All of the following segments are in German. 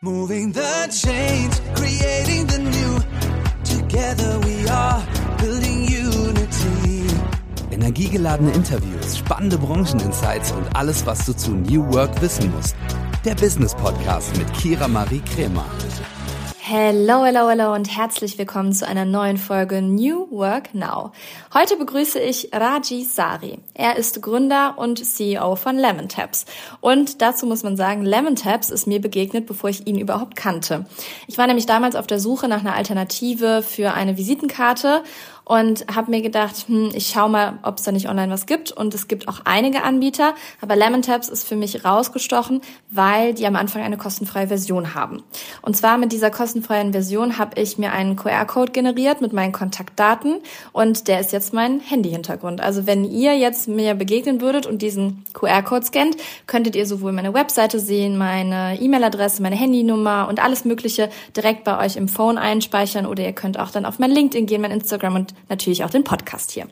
Moving the change, creating the new. Together we are building unity. Energiegeladene Interviews, spannende Brancheninsights und alles, was du zu New Work wissen musst. Der Business Podcast mit Kira Marie Kremer. Hello, hello, hello und herzlich willkommen zu einer neuen Folge New Work Now. Heute begrüße ich Raji Sari. Er ist Gründer und CEO von Lemon Taps. Und dazu muss man sagen, Lemon Taps ist mir begegnet, bevor ich ihn überhaupt kannte. Ich war nämlich damals auf der Suche nach einer Alternative für eine Visitenkarte und habe mir gedacht, hm, ich schau mal, ob es da nicht online was gibt. Und es gibt auch einige Anbieter, aber Lemon Tabs ist für mich rausgestochen, weil die am Anfang eine kostenfreie Version haben. Und zwar mit dieser kostenfreien Version habe ich mir einen QR-Code generiert mit meinen Kontaktdaten und der ist jetzt mein Handy-Hintergrund. Also wenn ihr jetzt mir begegnen würdet und diesen QR-Code scannt, könntet ihr sowohl meine Webseite sehen, meine E-Mail-Adresse, meine Handynummer und alles Mögliche direkt bei euch im Phone einspeichern oder ihr könnt auch dann auf mein LinkedIn gehen, mein Instagram und natürlich auch den Podcast hier.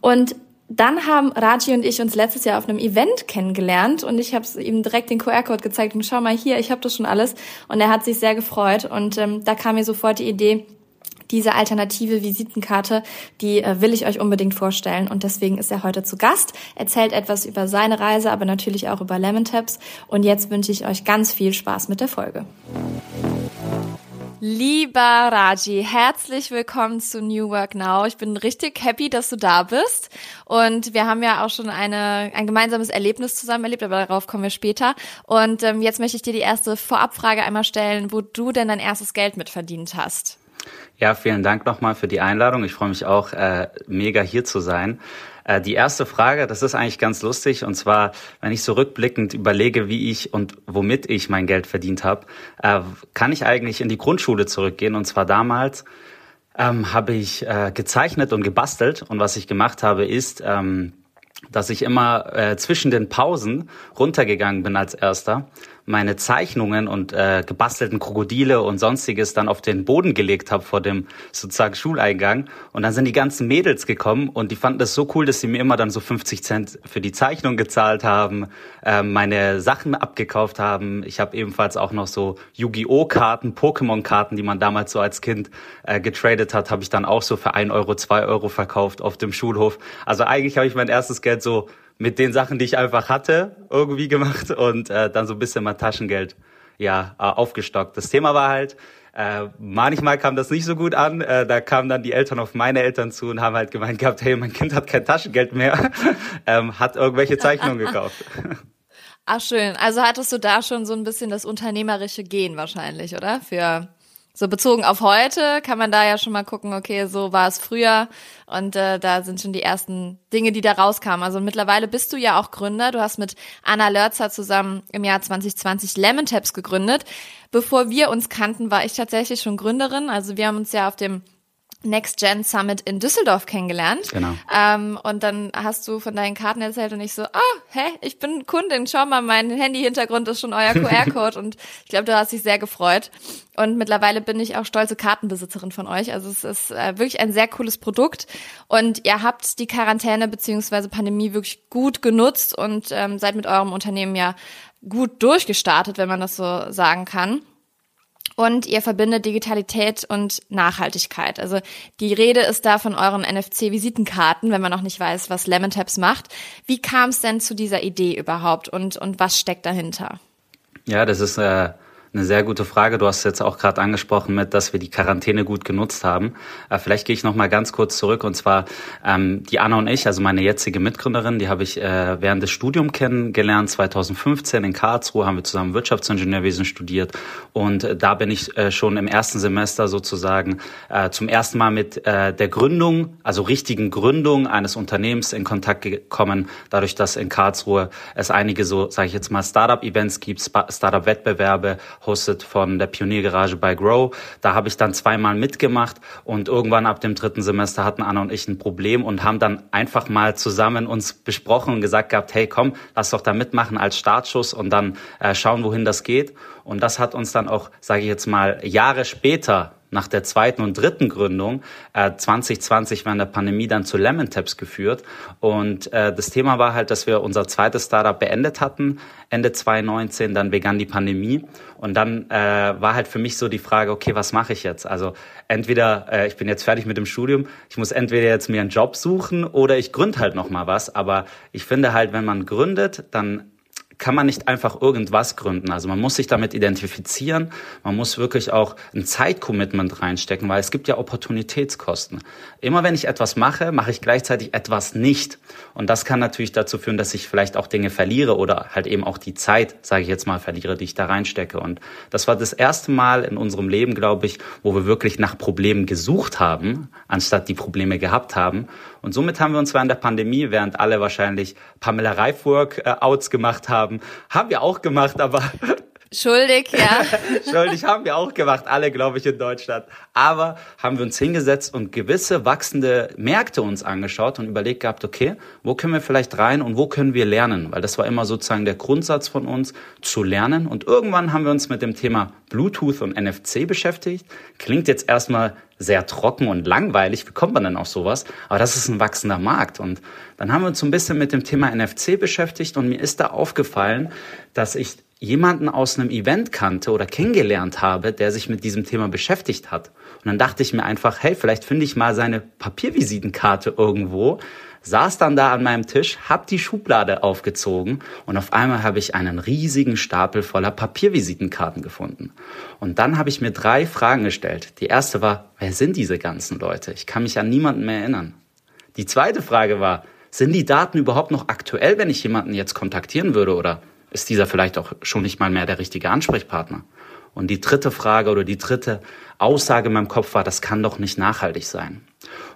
Und dann haben Raji und ich uns letztes Jahr auf einem Event kennengelernt und ich habe ihm direkt den QR-Code gezeigt und schau mal hier, ich habe das schon alles und er hat sich sehr gefreut und ähm, da kam mir sofort die Idee, diese alternative Visitenkarte, die äh, will ich euch unbedingt vorstellen und deswegen ist er heute zu Gast, erzählt etwas über seine Reise, aber natürlich auch über Lemon Taps und jetzt wünsche ich euch ganz viel Spaß mit der Folge. Lieber Raji, herzlich willkommen zu New Work Now. Ich bin richtig happy, dass du da bist. Und wir haben ja auch schon eine, ein gemeinsames Erlebnis zusammen erlebt, aber darauf kommen wir später. Und ähm, jetzt möchte ich dir die erste Vorabfrage einmal stellen, wo du denn dein erstes Geld mitverdient hast. Ja, vielen Dank nochmal für die Einladung. Ich freue mich auch, äh, mega hier zu sein. Äh, die erste Frage, das ist eigentlich ganz lustig. Und zwar, wenn ich so rückblickend überlege, wie ich und womit ich mein Geld verdient habe, äh, kann ich eigentlich in die Grundschule zurückgehen. Und zwar damals ähm, habe ich äh, gezeichnet und gebastelt. Und was ich gemacht habe, ist, ähm, dass ich immer äh, zwischen den Pausen runtergegangen bin als erster meine Zeichnungen und äh, gebastelten Krokodile und sonstiges dann auf den Boden gelegt habe vor dem sozusagen Schuleingang. Und dann sind die ganzen Mädels gekommen und die fanden das so cool, dass sie mir immer dann so 50 Cent für die Zeichnung gezahlt haben, äh, meine Sachen abgekauft haben. Ich habe ebenfalls auch noch so Yu-Gi-Oh! Karten, Pokémon-Karten, die man damals so als Kind äh, getradet hat, habe ich dann auch so für ein Euro, zwei Euro verkauft auf dem Schulhof. Also eigentlich habe ich mein erstes Geld so mit den Sachen, die ich einfach hatte, irgendwie gemacht und äh, dann so ein bisschen mein Taschengeld ja äh, aufgestockt. Das Thema war halt, äh, manchmal kam das nicht so gut an. Äh, da kamen dann die Eltern auf meine Eltern zu und haben halt gemeint gehabt, hey, mein Kind hat kein Taschengeld mehr, ähm, hat irgendwelche Zeichnungen gekauft. Ach schön. Also hattest du da schon so ein bisschen das unternehmerische Gehen wahrscheinlich, oder? Für so bezogen auf heute kann man da ja schon mal gucken, okay, so war es früher und äh, da sind schon die ersten Dinge, die da rauskamen. Also mittlerweile bist du ja auch Gründer. Du hast mit Anna Lörzer zusammen im Jahr 2020 Lemon Taps gegründet. Bevor wir uns kannten, war ich tatsächlich schon Gründerin. Also wir haben uns ja auf dem Next Gen Summit in Düsseldorf kennengelernt. Genau. Ähm, und dann hast du von deinen Karten erzählt und ich so, ah, hä, ich bin Kundin, schau mal, mein Handy-Hintergrund ist schon euer QR-Code und ich glaube, du hast dich sehr gefreut. Und mittlerweile bin ich auch stolze Kartenbesitzerin von euch. Also es ist äh, wirklich ein sehr cooles Produkt und ihr habt die Quarantäne beziehungsweise Pandemie wirklich gut genutzt und ähm, seid mit eurem Unternehmen ja gut durchgestartet, wenn man das so sagen kann und ihr verbindet Digitalität und Nachhaltigkeit. Also die Rede ist da von euren NFC-Visitenkarten, wenn man noch nicht weiß, was Lemon Taps macht. Wie kam es denn zu dieser Idee überhaupt und, und was steckt dahinter? Ja, das ist äh, eine sehr gute Frage. Du hast jetzt auch gerade angesprochen mit, dass wir die Quarantäne gut genutzt haben. Äh, vielleicht gehe ich noch mal ganz kurz zurück und zwar ähm, die Anna und ich, also meine jetzige Mitgründerin, die habe ich äh, während des Studiums kennengelernt. 2015 in Karlsruhe haben wir zusammen Wirtschaftsingenieurwesen studiert und äh, da bin ich äh, schon im ersten Semester sozusagen äh, zum ersten Mal mit äh, der Gründung, also richtigen Gründung eines Unternehmens in Kontakt gekommen. Dadurch, dass in Karlsruhe es einige so, sage ich jetzt mal, Startup-Events gibt, Startup-Wettbewerbe hostet von der Pioniergarage bei Grow. Da habe ich dann zweimal mitgemacht und irgendwann ab dem dritten Semester hatten Anna und ich ein Problem und haben dann einfach mal zusammen uns besprochen und gesagt gehabt, hey komm, lass doch da mitmachen als Startschuss und dann äh, schauen, wohin das geht. Und das hat uns dann auch, sage ich jetzt mal, Jahre später nach der zweiten und dritten Gründung äh, 2020 während der Pandemie dann zu Lemon Taps geführt. Und äh, das Thema war halt, dass wir unser zweites Startup beendet hatten, Ende 2019, dann begann die Pandemie. Und dann äh, war halt für mich so die Frage, okay, was mache ich jetzt? Also entweder, äh, ich bin jetzt fertig mit dem Studium, ich muss entweder jetzt mir einen Job suchen oder ich gründe halt noch mal was. Aber ich finde halt, wenn man gründet, dann kann man nicht einfach irgendwas gründen. Also man muss sich damit identifizieren, man muss wirklich auch ein Zeitcommitment reinstecken, weil es gibt ja Opportunitätskosten. Immer wenn ich etwas mache, mache ich gleichzeitig etwas nicht. Und das kann natürlich dazu führen, dass ich vielleicht auch Dinge verliere oder halt eben auch die Zeit, sage ich jetzt mal, verliere, die ich da reinstecke. Und das war das erste Mal in unserem Leben, glaube ich, wo wir wirklich nach Problemen gesucht haben, anstatt die Probleme gehabt haben. Und somit haben wir uns während der Pandemie, während alle wahrscheinlich Pamela Reifwork-Outs äh, gemacht haben, haben wir auch gemacht, aber Schuldig, ja. Schuldig haben wir auch gemacht, alle, glaube ich, in Deutschland. Aber haben wir uns hingesetzt und gewisse wachsende Märkte uns angeschaut und überlegt gehabt, okay, wo können wir vielleicht rein und wo können wir lernen? Weil das war immer sozusagen der Grundsatz von uns, zu lernen. Und irgendwann haben wir uns mit dem Thema Bluetooth und NFC beschäftigt. Klingt jetzt erstmal sehr trocken und langweilig. Wie kommt man denn auf sowas? Aber das ist ein wachsender Markt. Und dann haben wir uns so ein bisschen mit dem Thema NFC beschäftigt und mir ist da aufgefallen, dass ich jemanden aus einem Event kannte oder kennengelernt habe, der sich mit diesem Thema beschäftigt hat. Und dann dachte ich mir einfach, hey, vielleicht finde ich mal seine Papiervisitenkarte irgendwo, saß dann da an meinem Tisch, hab die Schublade aufgezogen und auf einmal habe ich einen riesigen Stapel voller Papiervisitenkarten gefunden. Und dann habe ich mir drei Fragen gestellt. Die erste war, wer sind diese ganzen Leute? Ich kann mich an niemanden mehr erinnern. Die zweite Frage war, sind die Daten überhaupt noch aktuell, wenn ich jemanden jetzt kontaktieren würde oder ist dieser vielleicht auch schon nicht mal mehr der richtige Ansprechpartner. Und die dritte Frage oder die dritte Aussage in meinem Kopf war, das kann doch nicht nachhaltig sein.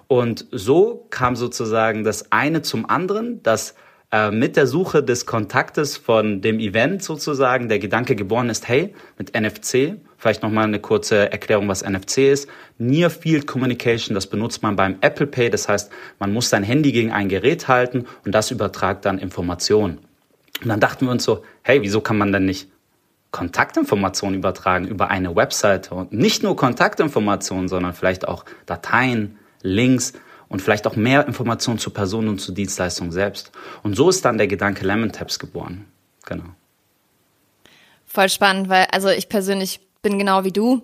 Und so kam sozusagen das eine zum anderen, dass äh, mit der Suche des Kontaktes von dem Event sozusagen der Gedanke geboren ist, hey, mit NFC, vielleicht nochmal eine kurze Erklärung, was NFC ist. Near Field Communication, das benutzt man beim Apple Pay, das heißt, man muss sein Handy gegen ein Gerät halten und das übertragt dann Informationen. Und dann dachten wir uns so, hey, wieso kann man denn nicht Kontaktinformationen übertragen über eine Webseite und nicht nur Kontaktinformationen, sondern vielleicht auch Dateien, Links und vielleicht auch mehr Informationen zur Person und zur Dienstleistung selbst. Und so ist dann der Gedanke Lemon Tabs geboren. Genau. Voll spannend, weil also ich persönlich bin genau wie du.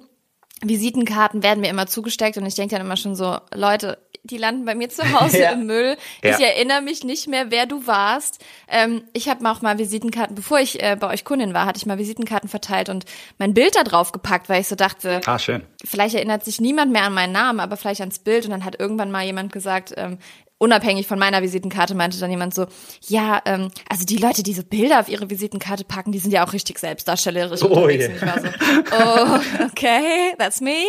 Visitenkarten werden mir immer zugesteckt und ich denke dann immer schon so, Leute, die landen bei mir zu Hause ja. im Müll. Ich ja. erinnere mich nicht mehr, wer du warst. Ähm, ich habe auch mal Visitenkarten, bevor ich äh, bei euch Kundin war, hatte ich mal Visitenkarten verteilt und mein Bild da drauf gepackt, weil ich so dachte, ah, schön. vielleicht erinnert sich niemand mehr an meinen Namen, aber vielleicht ans Bild. Und dann hat irgendwann mal jemand gesagt, ähm, unabhängig von meiner Visitenkarte meinte dann jemand so, ja, ähm, also die Leute, die so Bilder auf ihre Visitenkarte packen, die sind ja auch richtig selbstdarstellerisch oh. Yeah. So, oh, okay, that's me.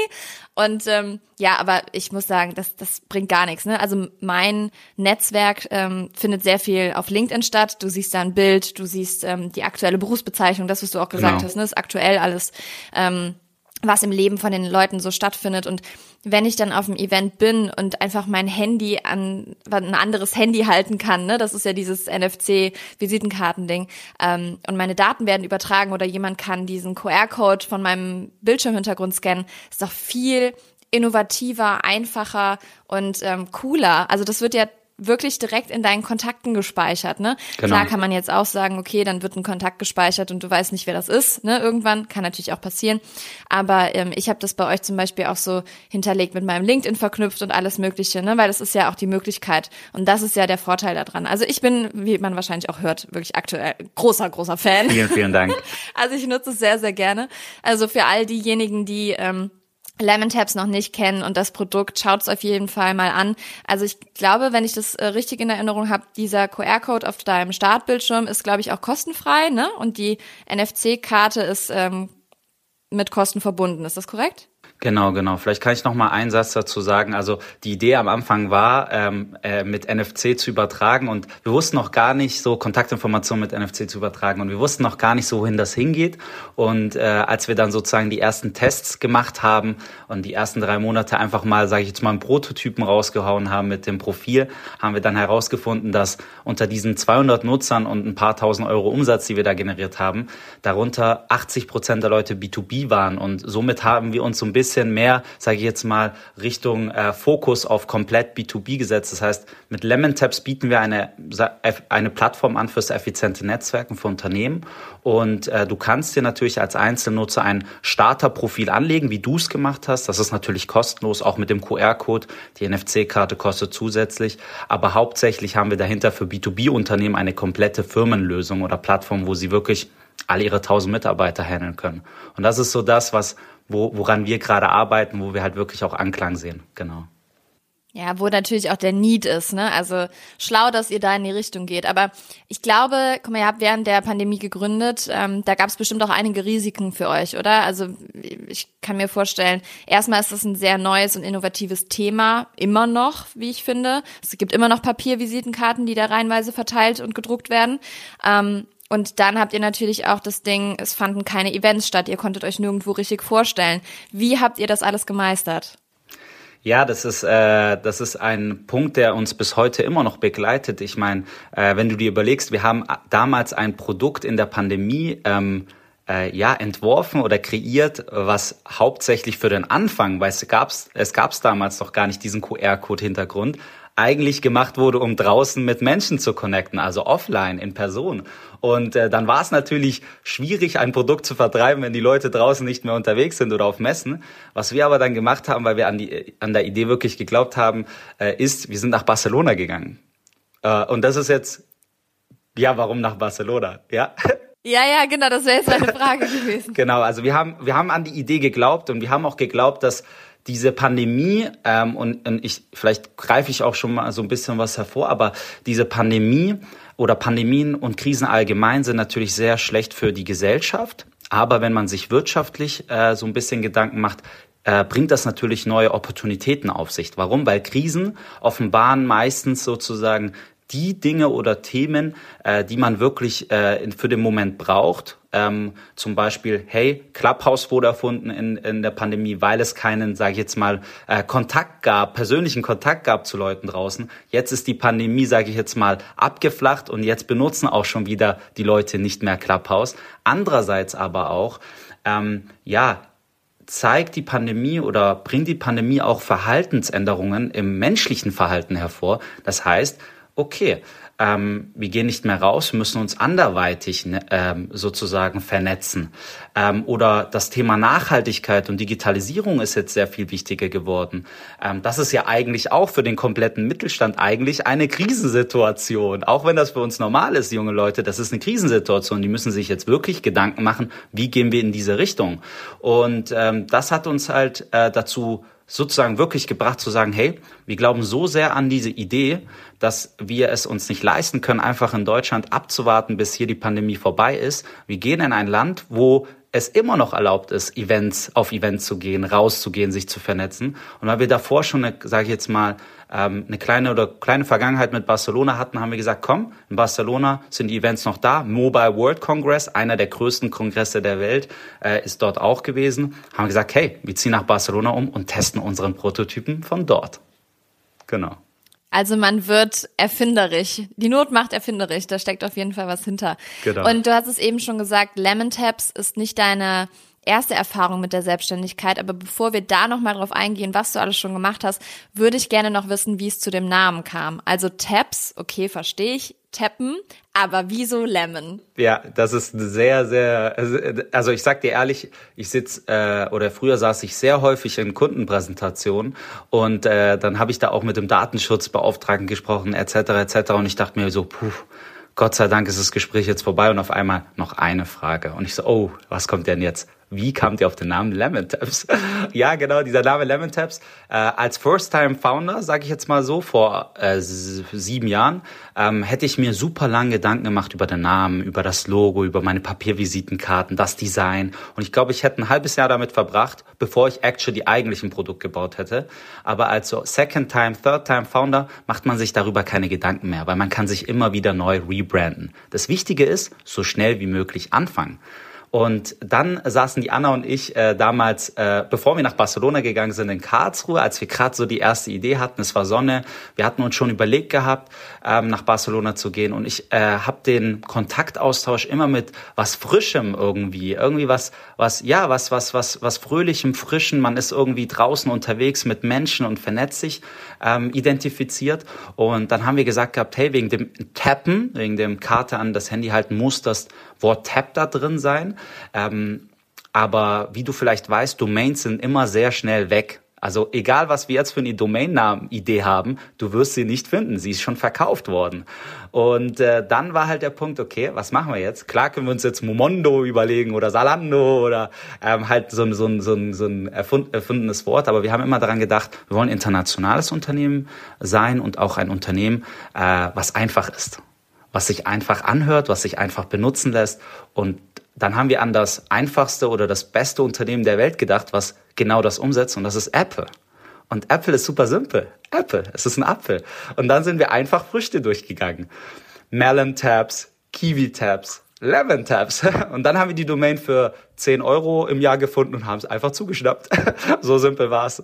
Und ähm, ja, aber ich muss sagen, das, das bringt gar nichts. Ne? Also mein Netzwerk ähm, findet sehr viel auf LinkedIn statt. Du siehst da ein Bild, du siehst ähm, die aktuelle Berufsbezeichnung, das, was du auch gesagt genau. hast, ne? ist aktuell alles. Ähm, was im Leben von den Leuten so stattfindet. Und wenn ich dann auf dem Event bin und einfach mein Handy an ein anderes Handy halten kann, ne, das ist ja dieses NFC-Visitenkartending, ähm, und meine Daten werden übertragen oder jemand kann diesen QR-Code von meinem Bildschirmhintergrund scannen, ist doch viel innovativer, einfacher und ähm, cooler. Also das wird ja wirklich direkt in deinen Kontakten gespeichert, ne? Genau. Klar kann man jetzt auch sagen, okay, dann wird ein Kontakt gespeichert und du weißt nicht, wer das ist, ne? Irgendwann kann natürlich auch passieren. Aber ähm, ich habe das bei euch zum Beispiel auch so hinterlegt mit meinem LinkedIn verknüpft und alles Mögliche, ne? Weil das ist ja auch die Möglichkeit und das ist ja der Vorteil daran. Also ich bin, wie man wahrscheinlich auch hört, wirklich aktuell großer, großer Fan. Vielen, vielen Dank. also ich nutze es sehr, sehr gerne. Also für all diejenigen, die ähm, Lemon Tabs noch nicht kennen und das Produkt, schaut es auf jeden Fall mal an. Also ich glaube, wenn ich das äh, richtig in Erinnerung habe, dieser QR-Code auf deinem Startbildschirm ist, glaube ich, auch kostenfrei, ne? Und die NFC-Karte ist ähm, mit Kosten verbunden. Ist das korrekt? Genau, genau. Vielleicht kann ich noch mal einen Satz dazu sagen. Also die Idee am Anfang war, ähm, äh, mit NFC zu übertragen und wir wussten noch gar nicht so Kontaktinformationen mit NFC zu übertragen und wir wussten noch gar nicht so, wohin das hingeht. Und äh, als wir dann sozusagen die ersten Tests gemacht haben und die ersten drei Monate einfach mal, sage ich jetzt mal, einen Prototypen rausgehauen haben mit dem Profil, haben wir dann herausgefunden, dass unter diesen 200 Nutzern und ein paar tausend Euro Umsatz, die wir da generiert haben, darunter 80 Prozent der Leute B2B waren und somit haben wir uns so ein bisschen bisschen mehr, sage ich jetzt mal, Richtung äh, Fokus auf komplett B2B gesetzt. Das heißt, mit Lemon Tabs bieten wir eine, eine Plattform an fürs effiziente Netzwerken für Unternehmen. Und äh, du kannst dir natürlich als Einzelnutzer ein Starterprofil anlegen, wie du es gemacht hast. Das ist natürlich kostenlos, auch mit dem QR-Code. Die NFC-Karte kostet zusätzlich. Aber hauptsächlich haben wir dahinter für B2B-Unternehmen eine komplette Firmenlösung oder Plattform, wo sie wirklich alle ihre 1000 Mitarbeiter handeln können. Und das ist so das, was, wo, woran wir gerade arbeiten, wo wir halt wirklich auch Anklang sehen. Genau. Ja, wo natürlich auch der Need ist, ne? Also schlau, dass ihr da in die Richtung geht. Aber ich glaube, guck mal, ihr habt während der Pandemie gegründet, ähm, da gab es bestimmt auch einige Risiken für euch, oder? Also ich kann mir vorstellen, erstmal ist das ein sehr neues und innovatives Thema, immer noch, wie ich finde. Es gibt immer noch Papiervisitenkarten, die da reihenweise verteilt und gedruckt werden. Ähm, und dann habt ihr natürlich auch das Ding, es fanden keine Events statt, ihr konntet euch nirgendwo richtig vorstellen. Wie habt ihr das alles gemeistert? Ja, das ist, äh, das ist ein Punkt, der uns bis heute immer noch begleitet. Ich meine, äh, wenn du dir überlegst, wir haben damals ein Produkt in der Pandemie ähm, äh, ja entworfen oder kreiert, was hauptsächlich für den Anfang, weil es gab's, es gab's damals noch gar nicht diesen QR-Code-Hintergrund, eigentlich gemacht wurde, um draußen mit Menschen zu connecten, also offline, in Person. Und äh, dann war es natürlich schwierig, ein Produkt zu vertreiben, wenn die Leute draußen nicht mehr unterwegs sind oder auf Messen. Was wir aber dann gemacht haben, weil wir an, die, an der Idee wirklich geglaubt haben, äh, ist, wir sind nach Barcelona gegangen. Äh, und das ist jetzt, ja, warum nach Barcelona? Ja. Ja, ja, genau, das wäre jetzt eine Frage gewesen. genau, also wir haben, wir haben an die Idee geglaubt und wir haben auch geglaubt, dass diese Pandemie, ähm, und, und ich, vielleicht greife ich auch schon mal so ein bisschen was hervor, aber diese Pandemie oder Pandemien und Krisen allgemein sind natürlich sehr schlecht für die Gesellschaft. Aber wenn man sich wirtschaftlich äh, so ein bisschen Gedanken macht, äh, bringt das natürlich neue Opportunitäten auf sich. Warum? Weil Krisen offenbaren meistens sozusagen die Dinge oder Themen, äh, die man wirklich äh, für den Moment braucht. Ähm, zum Beispiel, hey, Clubhouse wurde erfunden in, in der Pandemie, weil es keinen, sage ich jetzt mal, äh, Kontakt gab, persönlichen Kontakt gab zu Leuten draußen. Jetzt ist die Pandemie, sage ich jetzt mal, abgeflacht und jetzt benutzen auch schon wieder die Leute nicht mehr Clubhouse. Andererseits aber auch, ähm, ja, zeigt die Pandemie oder bringt die Pandemie auch Verhaltensänderungen im menschlichen Verhalten hervor. Das heißt, okay, ähm, wir gehen nicht mehr raus, müssen uns anderweitig ne, ähm, sozusagen vernetzen. Ähm, oder das Thema Nachhaltigkeit und Digitalisierung ist jetzt sehr viel wichtiger geworden. Ähm, das ist ja eigentlich auch für den kompletten Mittelstand eigentlich eine Krisensituation. Auch wenn das für uns normal ist, junge Leute, das ist eine Krisensituation. Die müssen sich jetzt wirklich Gedanken machen, wie gehen wir in diese Richtung. Und ähm, das hat uns halt äh, dazu sozusagen wirklich gebracht zu sagen, hey, wir glauben so sehr an diese Idee, dass wir es uns nicht leisten können, einfach in Deutschland abzuwarten, bis hier die Pandemie vorbei ist. Wir gehen in ein Land, wo es immer noch erlaubt ist, Events auf Events zu gehen, rauszugehen, sich zu vernetzen. Und weil wir davor schon, sage ich jetzt mal, ähm, eine kleine oder kleine Vergangenheit mit Barcelona hatten, haben wir gesagt, komm, in Barcelona sind die Events noch da. Mobile World Congress, einer der größten Kongresse der Welt, äh, ist dort auch gewesen. Haben wir gesagt, hey, wir ziehen nach Barcelona um und testen unseren Prototypen von dort. Genau. Also man wird erfinderisch. Die Not macht erfinderisch. Da steckt auf jeden Fall was hinter. Genau. Und du hast es eben schon gesagt, Lemon Taps ist nicht deine erste Erfahrung mit der Selbstständigkeit. Aber bevor wir da nochmal drauf eingehen, was du alles schon gemacht hast, würde ich gerne noch wissen, wie es zu dem Namen kam. Also Taps, okay, verstehe ich. Tappen, aber wieso Lemon? Ja, das ist sehr, sehr, also ich sag dir ehrlich, ich sitz äh, oder früher saß ich sehr häufig in Kundenpräsentationen und äh, dann habe ich da auch mit dem Datenschutzbeauftragten gesprochen, etc. etc. Und ich dachte mir so, puh, Gott sei Dank ist das Gespräch jetzt vorbei und auf einmal noch eine Frage. Und ich so, oh, was kommt denn jetzt? Wie kamt ihr auf den Namen Lemon Taps? ja, genau, dieser Name Lemon Taps. Äh, als First-Time-Founder, sage ich jetzt mal so, vor äh, sieben Jahren, ähm, hätte ich mir super lange Gedanken gemacht über den Namen, über das Logo, über meine Papiervisitenkarten, das Design. Und ich glaube, ich hätte ein halbes Jahr damit verbracht, bevor ich actually eigentlich ein Produkt gebaut hätte. Aber als Second-Time, Third-Time-Founder macht man sich darüber keine Gedanken mehr, weil man kann sich immer wieder neu rebranden. Das Wichtige ist, so schnell wie möglich anfangen. Und dann saßen die Anna und ich äh, damals, äh, bevor wir nach Barcelona gegangen sind, in Karlsruhe, als wir gerade so die erste Idee hatten, es war Sonne, wir hatten uns schon überlegt gehabt, ähm, nach Barcelona zu gehen. Und ich äh, habe den Kontaktaustausch immer mit was Frischem irgendwie, irgendwie was, was, ja, was, was, was, was Fröhlichem, Frischen. Man ist irgendwie draußen unterwegs mit Menschen und vernetzt sich, ähm, identifiziert. Und dann haben wir gesagt gehabt, hey, wegen dem Tappen, wegen dem Karte an das Handy halten, muss das Wort Tap da drin sein. Ähm, aber wie du vielleicht weißt, Domains sind immer sehr schnell weg. Also egal, was wir jetzt für eine Domainnamen-Idee haben, du wirst sie nicht finden. Sie ist schon verkauft worden. Und äh, dann war halt der Punkt, okay, was machen wir jetzt? Klar können wir uns jetzt Momondo überlegen oder Salando oder ähm, halt so, so, so, so ein erfundenes Wort. Aber wir haben immer daran gedacht, wir wollen ein internationales Unternehmen sein und auch ein Unternehmen, äh, was einfach ist was sich einfach anhört, was sich einfach benutzen lässt. Und dann haben wir an das einfachste oder das beste Unternehmen der Welt gedacht, was genau das umsetzt, und das ist Apple. Und Apple ist super simpel. Apple, es ist ein Apfel. Und dann sind wir einfach Früchte durchgegangen. Melon Tabs, Kiwi Tabs, Lemon Tabs. Und dann haben wir die Domain für 10 Euro im Jahr gefunden und haben es einfach zugeschnappt. so simpel war's.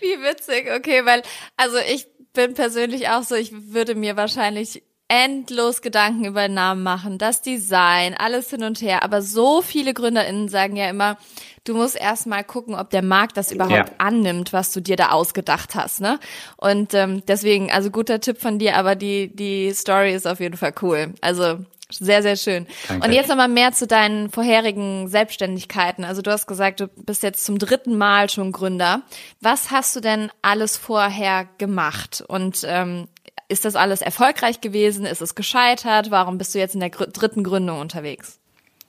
Wie witzig, okay, weil, also ich bin persönlich auch so, ich würde mir wahrscheinlich endlos Gedanken über den Namen machen, das Design, alles hin und her. Aber so viele GründerInnen sagen ja immer, du musst erstmal gucken, ob der Markt das überhaupt ja. annimmt, was du dir da ausgedacht hast, ne? Und ähm, deswegen, also guter Tipp von dir, aber die, die Story ist auf jeden Fall cool. Also sehr, sehr schön. Danke. Und jetzt nochmal mehr zu deinen vorherigen Selbstständigkeiten. Also du hast gesagt, du bist jetzt zum dritten Mal schon Gründer. Was hast du denn alles vorher gemacht? Und ähm, ist das alles erfolgreich gewesen? Ist es gescheitert? Warum bist du jetzt in der dritten Gründung unterwegs?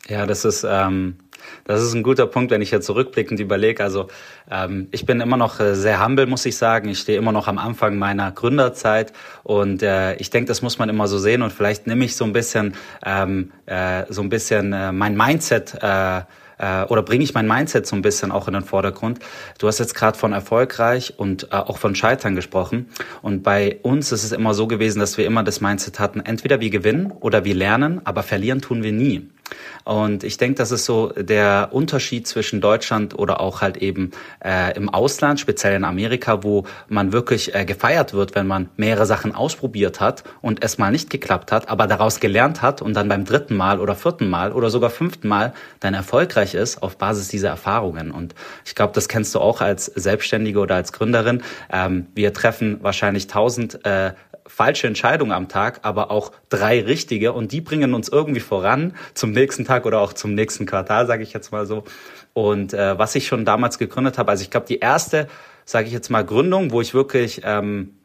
Ja, das ist ähm, das ist ein guter Punkt, wenn ich jetzt zurückblickend überlege. Also ähm, ich bin immer noch äh, sehr humble, muss ich sagen. Ich stehe immer noch am Anfang meiner Gründerzeit und äh, ich denke, das muss man immer so sehen und vielleicht nehme ich so ein bisschen ähm, äh, so ein bisschen äh, mein Mindset äh, äh, oder bringe ich mein Mindset so ein bisschen auch in den Vordergrund. Du hast jetzt gerade von erfolgreich und äh, auch von Scheitern gesprochen. Und bei uns ist es immer so gewesen, dass wir immer das Mindset hatten, entweder wir gewinnen oder wir lernen, aber verlieren tun wir nie. Und ich denke, das ist so der Unterschied zwischen Deutschland oder auch halt eben äh, im Ausland, speziell in Amerika, wo man wirklich äh, gefeiert wird, wenn man mehrere Sachen ausprobiert hat und es mal nicht geklappt hat, aber daraus gelernt hat und dann beim dritten Mal oder vierten Mal oder sogar fünften Mal dann erfolgreich ist auf Basis dieser Erfahrungen. Und ich glaube, das kennst du auch als Selbstständige oder als Gründerin. Ähm, wir treffen wahrscheinlich tausend äh, falsche Entscheidungen am Tag, aber auch drei richtige und die bringen uns irgendwie voran zum nächsten Tag oder auch zum nächsten Quartal, sage ich jetzt mal so. Und äh, was ich schon damals gegründet habe, also ich glaube die erste, sage ich jetzt mal Gründung, wo ich wirklich ähm,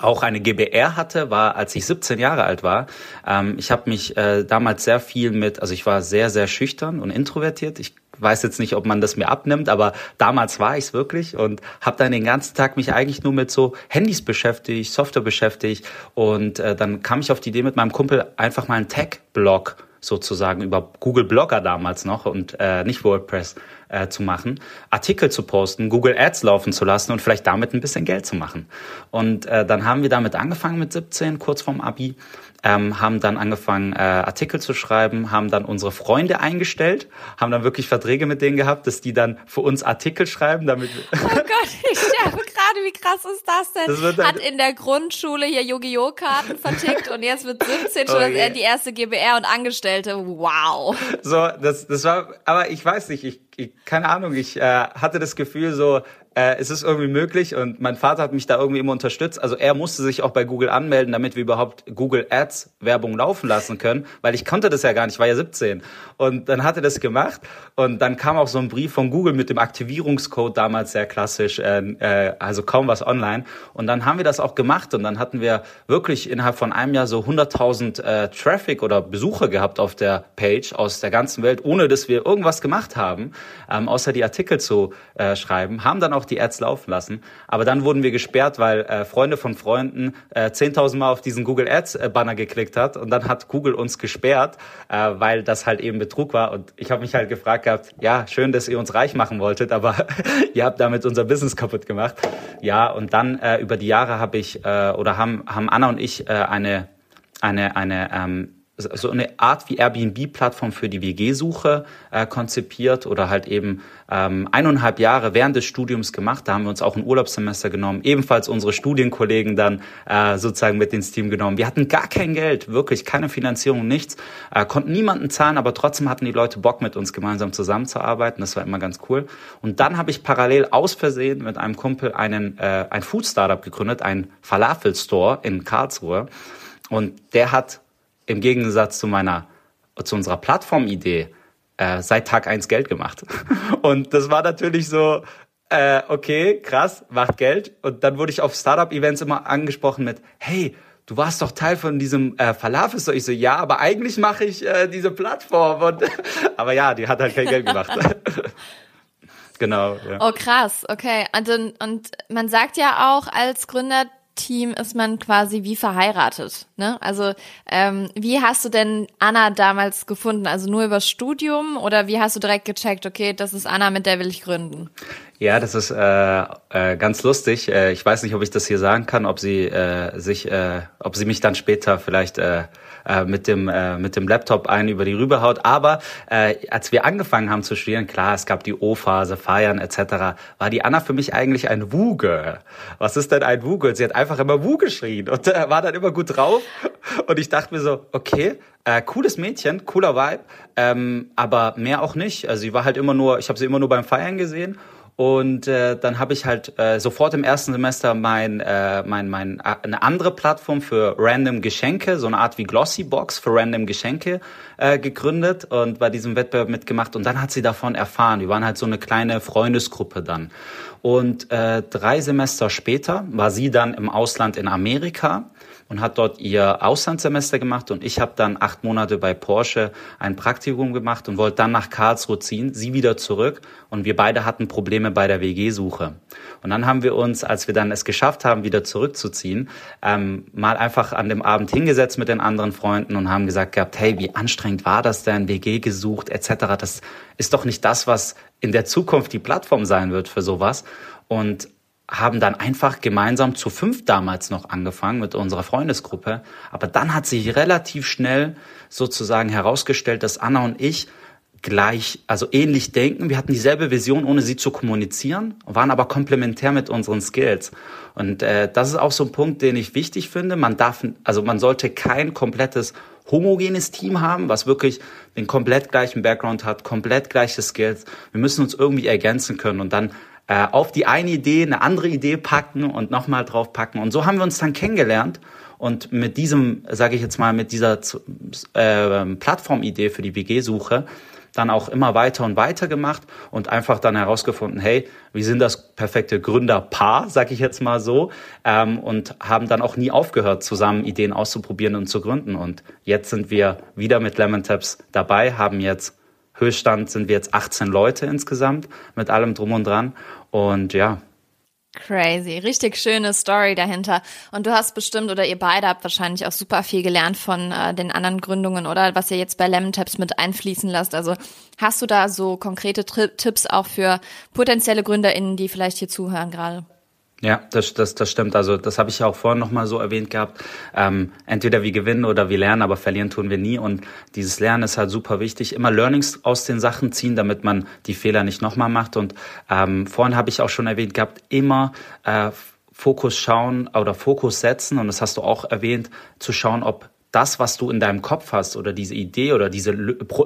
auch eine GBR hatte, war, als ich 17 Jahre alt war. Ähm, ich habe mich äh, damals sehr viel mit, also ich war sehr, sehr schüchtern und introvertiert. Ich weiß jetzt nicht, ob man das mir abnimmt, aber damals war ich es wirklich und habe dann den ganzen Tag mich eigentlich nur mit so Handys beschäftigt, Software beschäftigt und äh, dann kam ich auf die Idee mit meinem Kumpel einfach mal einen Tech-Blog sozusagen über Google Blogger damals noch und äh, nicht WordPress äh, zu machen, Artikel zu posten, Google Ads laufen zu lassen und vielleicht damit ein bisschen Geld zu machen. Und äh, dann haben wir damit angefangen mit 17, kurz vorm Abi ähm, haben dann angefangen, äh, Artikel zu schreiben, haben dann unsere Freunde eingestellt, haben dann wirklich Verträge mit denen gehabt, dass die dann für uns Artikel schreiben, damit. Oh Gott, ich sterbe gerade, wie krass ist das denn? Das Hat in der Grundschule hier Yu-Gi-Oh! Karten vertickt und jetzt mit 17 schon oh yeah. die erste GBR und Angestellte. Wow. So, das, das war, aber ich weiß nicht, ich, ich keine Ahnung, ich äh, hatte das Gefühl so, äh, es ist irgendwie möglich und mein Vater hat mich da irgendwie immer unterstützt. Also er musste sich auch bei Google anmelden, damit wir überhaupt Google Ads Werbung laufen lassen können, weil ich konnte das ja gar nicht, ich war ja 17. Und dann hat er das gemacht und dann kam auch so ein Brief von Google mit dem Aktivierungscode, damals sehr klassisch, äh, äh, also kaum was online. Und dann haben wir das auch gemacht und dann hatten wir wirklich innerhalb von einem Jahr so 100.000 äh, Traffic oder Besucher gehabt auf der Page aus der ganzen Welt, ohne dass wir irgendwas gemacht haben, ähm, außer die Artikel zu äh, schreiben, haben dann auch die Ads laufen lassen. Aber dann wurden wir gesperrt, weil äh, Freunde von Freunden äh, 10.000 Mal auf diesen Google Ads äh, Banner geklickt hat und dann hat Google uns gesperrt, äh, weil das halt eben Betrug war. Und ich habe mich halt gefragt gehabt, ja, schön, dass ihr uns reich machen wolltet, aber ihr habt damit unser Business kaputt gemacht. Ja, und dann äh, über die Jahre habe ich äh, oder haben, haben Anna und ich äh, eine, eine, eine ähm, so eine Art wie Airbnb-Plattform für die WG-Suche äh, konzipiert oder halt eben ähm, eineinhalb Jahre während des Studiums gemacht. Da haben wir uns auch ein Urlaubssemester genommen, ebenfalls unsere Studienkollegen dann äh, sozusagen mit ins Team genommen. Wir hatten gar kein Geld, wirklich keine Finanzierung, nichts, äh, konnten niemanden zahlen, aber trotzdem hatten die Leute Bock mit uns gemeinsam zusammenzuarbeiten. Das war immer ganz cool. Und dann habe ich parallel aus Versehen mit einem Kumpel einen äh, ein Food Startup gegründet, ein Falafel Store in Karlsruhe. Und der hat im Gegensatz zu meiner, zu unserer Plattformidee äh, seit Tag eins Geld gemacht. Und das war natürlich so, äh, okay, krass, macht Geld. Und dann wurde ich auf Startup-Events immer angesprochen mit, hey, du warst doch Teil von diesem äh, Falafel. So, ich so, ja, aber eigentlich mache ich äh, diese Plattform. Und, aber ja, die hat halt kein Geld gemacht. genau. Ja. Oh, krass, okay. Und, und man sagt ja auch als Gründer, Team ist man quasi wie verheiratet. Ne? Also ähm, wie hast du denn Anna damals gefunden? Also nur über Studium oder wie hast du direkt gecheckt, okay, das ist Anna, mit der will ich gründen? Ja, das ist äh, äh, ganz lustig. Äh, ich weiß nicht, ob ich das hier sagen kann, ob sie äh, sich, äh, ob sie mich dann später vielleicht äh, äh, mit dem äh, mit dem Laptop einen über die rüberhaut. Aber äh, als wir angefangen haben zu studieren, klar, es gab die O-Phase, Feiern etc., war die Anna für mich eigentlich ein Wu-Girl. Was ist denn ein Wu-Girl? Sie hat einfach immer Wu geschrien und äh, war dann immer gut drauf. Und ich dachte mir so, okay, äh, cooles Mädchen, cooler Vibe, ähm, aber mehr auch nicht. Also sie war halt immer nur, ich habe sie immer nur beim Feiern gesehen und äh, dann habe ich halt äh, sofort im ersten Semester mein, äh, mein, mein, äh, eine andere Plattform für random Geschenke, so eine Art wie Glossybox für random Geschenke äh, gegründet und bei diesem Wettbewerb mitgemacht. Und dann hat sie davon erfahren. Wir waren halt so eine kleine Freundesgruppe dann. Und äh, drei Semester später war sie dann im Ausland in Amerika und hat dort ihr Auslandssemester gemacht und ich habe dann acht Monate bei Porsche ein Praktikum gemacht und wollte dann nach Karlsruhe ziehen, sie wieder zurück und wir beide hatten Probleme bei der WG-Suche. Und dann haben wir uns, als wir dann es geschafft haben, wieder zurückzuziehen, ähm, mal einfach an dem Abend hingesetzt mit den anderen Freunden und haben gesagt gehabt, hey, wie anstrengend war das denn, WG gesucht etc. Das ist doch nicht das, was in der Zukunft die Plattform sein wird für sowas. Und haben dann einfach gemeinsam zu fünf damals noch angefangen mit unserer Freundesgruppe. Aber dann hat sich relativ schnell sozusagen herausgestellt, dass Anna und ich gleich, also ähnlich denken. Wir hatten dieselbe Vision, ohne sie zu kommunizieren, waren aber komplementär mit unseren Skills. Und äh, das ist auch so ein Punkt, den ich wichtig finde. Man darf, also man sollte kein komplettes homogenes Team haben, was wirklich den komplett gleichen Background hat, komplett gleiche Skills. Wir müssen uns irgendwie ergänzen können und dann äh, auf die eine Idee eine andere Idee packen und nochmal drauf packen. Und so haben wir uns dann kennengelernt. Und mit diesem, sage ich jetzt mal, mit dieser äh, Plattformidee für die WG-Suche dann auch immer weiter und weiter gemacht und einfach dann herausgefunden, hey, wir sind das perfekte Gründerpaar, sag ich jetzt mal so, ähm, und haben dann auch nie aufgehört, zusammen Ideen auszuprobieren und zu gründen. Und jetzt sind wir wieder mit Lemon Taps dabei, haben jetzt Höchststand sind wir jetzt 18 Leute insgesamt mit allem drum und dran und ja. Crazy, richtig schöne Story dahinter. Und du hast bestimmt oder ihr beide habt wahrscheinlich auch super viel gelernt von äh, den anderen Gründungen oder was ihr jetzt bei Lemon Taps mit einfließen lasst. Also hast du da so konkrete Tri Tipps auch für potenzielle GründerInnen, die vielleicht hier zuhören gerade? Ja, das, das, das stimmt. Also das habe ich ja auch vorhin nochmal so erwähnt gehabt. Ähm, entweder wir gewinnen oder wir lernen, aber verlieren tun wir nie. Und dieses Lernen ist halt super wichtig. Immer Learnings aus den Sachen ziehen, damit man die Fehler nicht nochmal macht. Und ähm, vorhin habe ich auch schon erwähnt gehabt, immer äh, Fokus schauen oder Fokus setzen. Und das hast du auch erwähnt, zu schauen, ob das, was du in deinem Kopf hast oder diese Idee oder diese,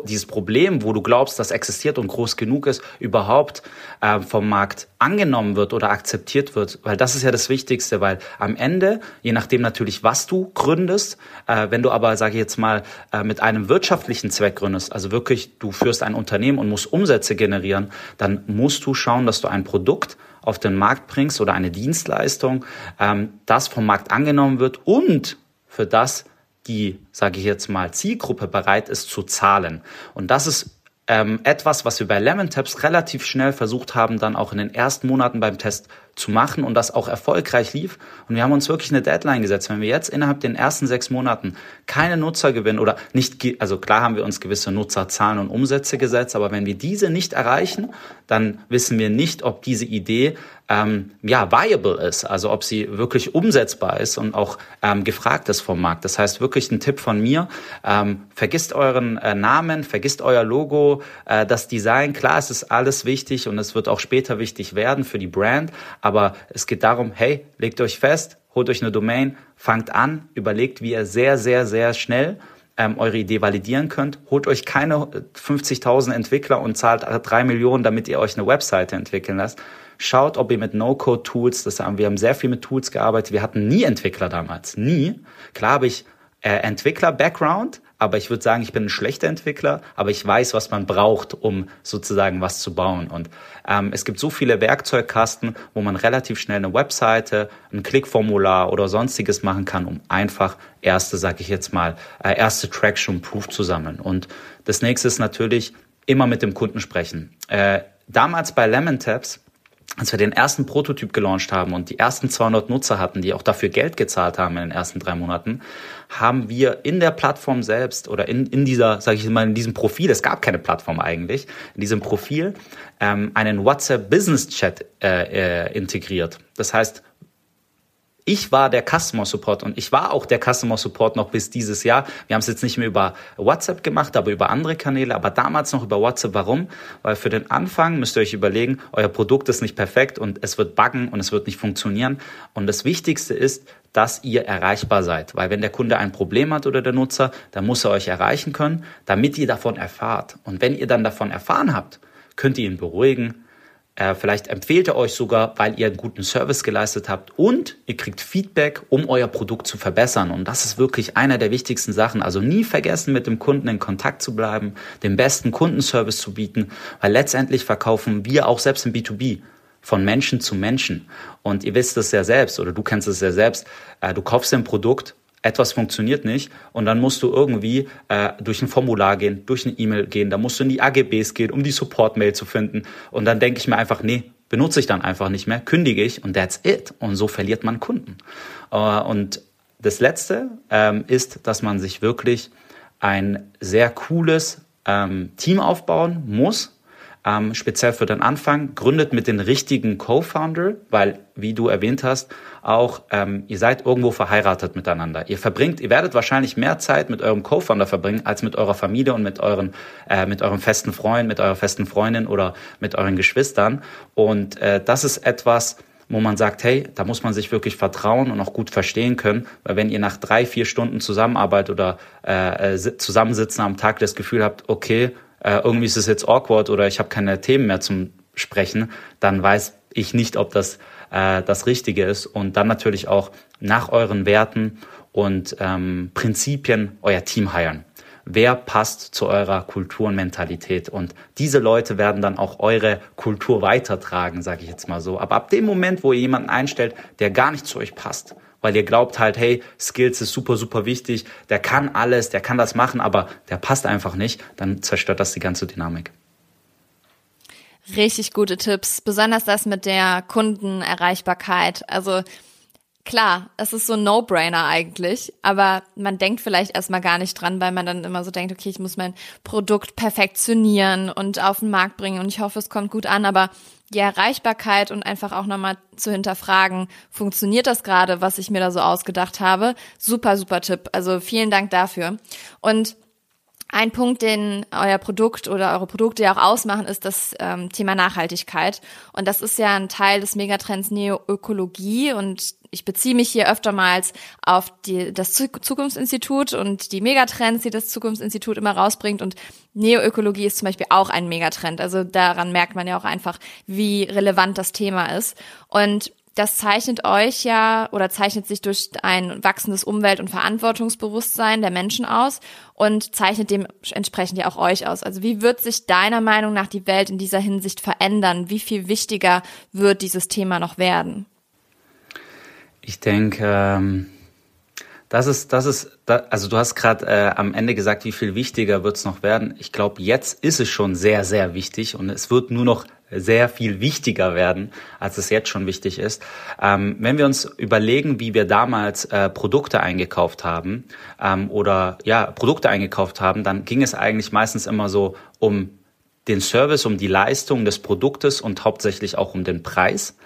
dieses Problem, wo du glaubst, das existiert und groß genug ist, überhaupt äh, vom Markt angenommen wird oder akzeptiert wird. Weil das ist ja das Wichtigste, weil am Ende, je nachdem natürlich, was du gründest, äh, wenn du aber, sage ich jetzt mal, äh, mit einem wirtschaftlichen Zweck gründest, also wirklich, du führst ein Unternehmen und musst Umsätze generieren, dann musst du schauen, dass du ein Produkt auf den Markt bringst oder eine Dienstleistung, ähm, das vom Markt angenommen wird und für das die, sage ich jetzt mal, Zielgruppe bereit ist zu zahlen. Und das ist ähm, etwas, was wir bei Lemon Taps relativ schnell versucht haben, dann auch in den ersten Monaten beim Test zu machen und das auch erfolgreich lief. Und wir haben uns wirklich eine Deadline gesetzt. Wenn wir jetzt innerhalb den ersten sechs Monaten keine Nutzer gewinnen oder nicht, also klar haben wir uns gewisse Nutzerzahlen und Umsätze gesetzt, aber wenn wir diese nicht erreichen, dann wissen wir nicht, ob diese Idee ähm, ja, viable ist, also ob sie wirklich umsetzbar ist und auch ähm, gefragt ist vom Markt. Das heißt wirklich ein Tipp von mir, ähm, vergisst euren äh, Namen, vergisst euer Logo, äh, das Design, klar, es ist alles wichtig und es wird auch später wichtig werden für die Brand, aber es geht darum, hey, legt euch fest, holt euch eine Domain, fangt an, überlegt, wie ihr sehr, sehr, sehr schnell ähm, eure Idee validieren könnt. Holt euch keine 50.000 Entwickler und zahlt drei Millionen, damit ihr euch eine Webseite entwickeln lasst, Schaut, ob ihr mit No-Code-Tools, das haben wir haben sehr viel mit Tools gearbeitet. Wir hatten nie Entwickler damals, nie. Klar habe ich äh, Entwickler-Background, aber ich würde sagen, ich bin ein schlechter Entwickler, aber ich weiß, was man braucht, um sozusagen was zu bauen. Und ähm, es gibt so viele Werkzeugkasten, wo man relativ schnell eine Webseite, ein Klickformular oder sonstiges machen kann, um einfach erste, sage ich jetzt mal, äh, erste Traction Proof zu sammeln. Und das nächste ist natürlich immer mit dem Kunden sprechen. Äh, damals bei Lemon Tabs als wir den ersten Prototyp gelauncht haben und die ersten 200 Nutzer hatten, die auch dafür Geld gezahlt haben in den ersten drei Monaten, haben wir in der Plattform selbst oder in, in dieser, sage ich mal, in diesem Profil, es gab keine Plattform eigentlich, in diesem Profil ähm, einen WhatsApp Business Chat äh, äh, integriert. Das heißt, ich war der Customer Support und ich war auch der Customer Support noch bis dieses Jahr. Wir haben es jetzt nicht mehr über WhatsApp gemacht, aber über andere Kanäle, aber damals noch über WhatsApp. Warum? Weil für den Anfang müsst ihr euch überlegen, euer Produkt ist nicht perfekt und es wird buggen und es wird nicht funktionieren. Und das Wichtigste ist, dass ihr erreichbar seid. Weil wenn der Kunde ein Problem hat oder der Nutzer, dann muss er euch erreichen können, damit ihr davon erfahrt. Und wenn ihr dann davon erfahren habt, könnt ihr ihn beruhigen, äh, vielleicht empfehlt er euch sogar, weil ihr einen guten Service geleistet habt und ihr kriegt Feedback, um euer Produkt zu verbessern. Und das ist wirklich einer der wichtigsten Sachen. Also nie vergessen, mit dem Kunden in Kontakt zu bleiben, den besten Kundenservice zu bieten, weil letztendlich verkaufen wir auch selbst im B2B von Menschen zu Menschen. Und ihr wisst es ja selbst oder du kennst es ja selbst. Äh, du kaufst ein Produkt etwas funktioniert nicht und dann musst du irgendwie äh, durch ein Formular gehen, durch eine E-Mail gehen, da musst du in die AGBs gehen, um die Support-Mail zu finden und dann denke ich mir einfach, nee, benutze ich dann einfach nicht mehr, kündige ich und that's it und so verliert man Kunden. Äh, und das Letzte ähm, ist, dass man sich wirklich ein sehr cooles ähm, Team aufbauen muss, ähm, speziell für den Anfang, gründet mit den richtigen Co-Founder, weil, wie du erwähnt hast, auch ähm, ihr seid irgendwo verheiratet miteinander. Ihr verbringt, ihr werdet wahrscheinlich mehr Zeit mit eurem Co-Founder verbringen als mit eurer Familie und mit euren, äh, mit eurem festen Freund, mit eurer festen Freundin oder mit euren Geschwistern. Und äh, das ist etwas, wo man sagt, hey, da muss man sich wirklich vertrauen und auch gut verstehen können, weil wenn ihr nach drei, vier Stunden Zusammenarbeit oder äh, äh Zusammensitzen am Tag das Gefühl habt, okay, äh, irgendwie ist es jetzt awkward oder ich habe keine Themen mehr zum Sprechen, dann weiß ich nicht, ob das äh, das Richtige ist. Und dann natürlich auch nach euren Werten und ähm, Prinzipien euer Team heiren. Wer passt zu eurer Kultur und Mentalität? Und diese Leute werden dann auch eure Kultur weitertragen, sage ich jetzt mal so. Aber ab dem Moment, wo ihr jemanden einstellt, der gar nicht zu euch passt, weil ihr glaubt halt, hey, Skills ist super, super wichtig, der kann alles, der kann das machen, aber der passt einfach nicht, dann zerstört das die ganze Dynamik. Richtig gute Tipps, besonders das mit der Kundenerreichbarkeit. Also klar, es ist so ein No-Brainer eigentlich, aber man denkt vielleicht erstmal gar nicht dran, weil man dann immer so denkt, okay, ich muss mein Produkt perfektionieren und auf den Markt bringen und ich hoffe, es kommt gut an, aber die Erreichbarkeit und einfach auch nochmal zu hinterfragen, funktioniert das gerade, was ich mir da so ausgedacht habe? Super, super Tipp. Also vielen Dank dafür. Und ein Punkt, den euer Produkt oder eure Produkte ja auch ausmachen, ist das ähm, Thema Nachhaltigkeit. Und das ist ja ein Teil des Megatrends Neoökologie. Und ich beziehe mich hier öftermals auf die, das Zukunftsinstitut und die Megatrends, die das Zukunftsinstitut immer rausbringt. Und Neoökologie ist zum Beispiel auch ein Megatrend. Also daran merkt man ja auch einfach, wie relevant das Thema ist. Und das zeichnet euch ja oder zeichnet sich durch ein wachsendes Umwelt- und Verantwortungsbewusstsein der Menschen aus und zeichnet dementsprechend ja auch euch aus. Also wie wird sich deiner Meinung nach die Welt in dieser Hinsicht verändern? Wie viel wichtiger wird dieses Thema noch werden? Ich denke, ähm, das ist, das ist, also du hast gerade äh, am Ende gesagt, wie viel wichtiger wird es noch werden. Ich glaube, jetzt ist es schon sehr, sehr wichtig und es wird nur noch sehr viel wichtiger werden, als es jetzt schon wichtig ist. Ähm, wenn wir uns überlegen, wie wir damals äh, Produkte eingekauft haben ähm, oder ja Produkte eingekauft haben, dann ging es eigentlich meistens immer so um den Service, um die Leistung des Produktes und hauptsächlich auch um den Preis.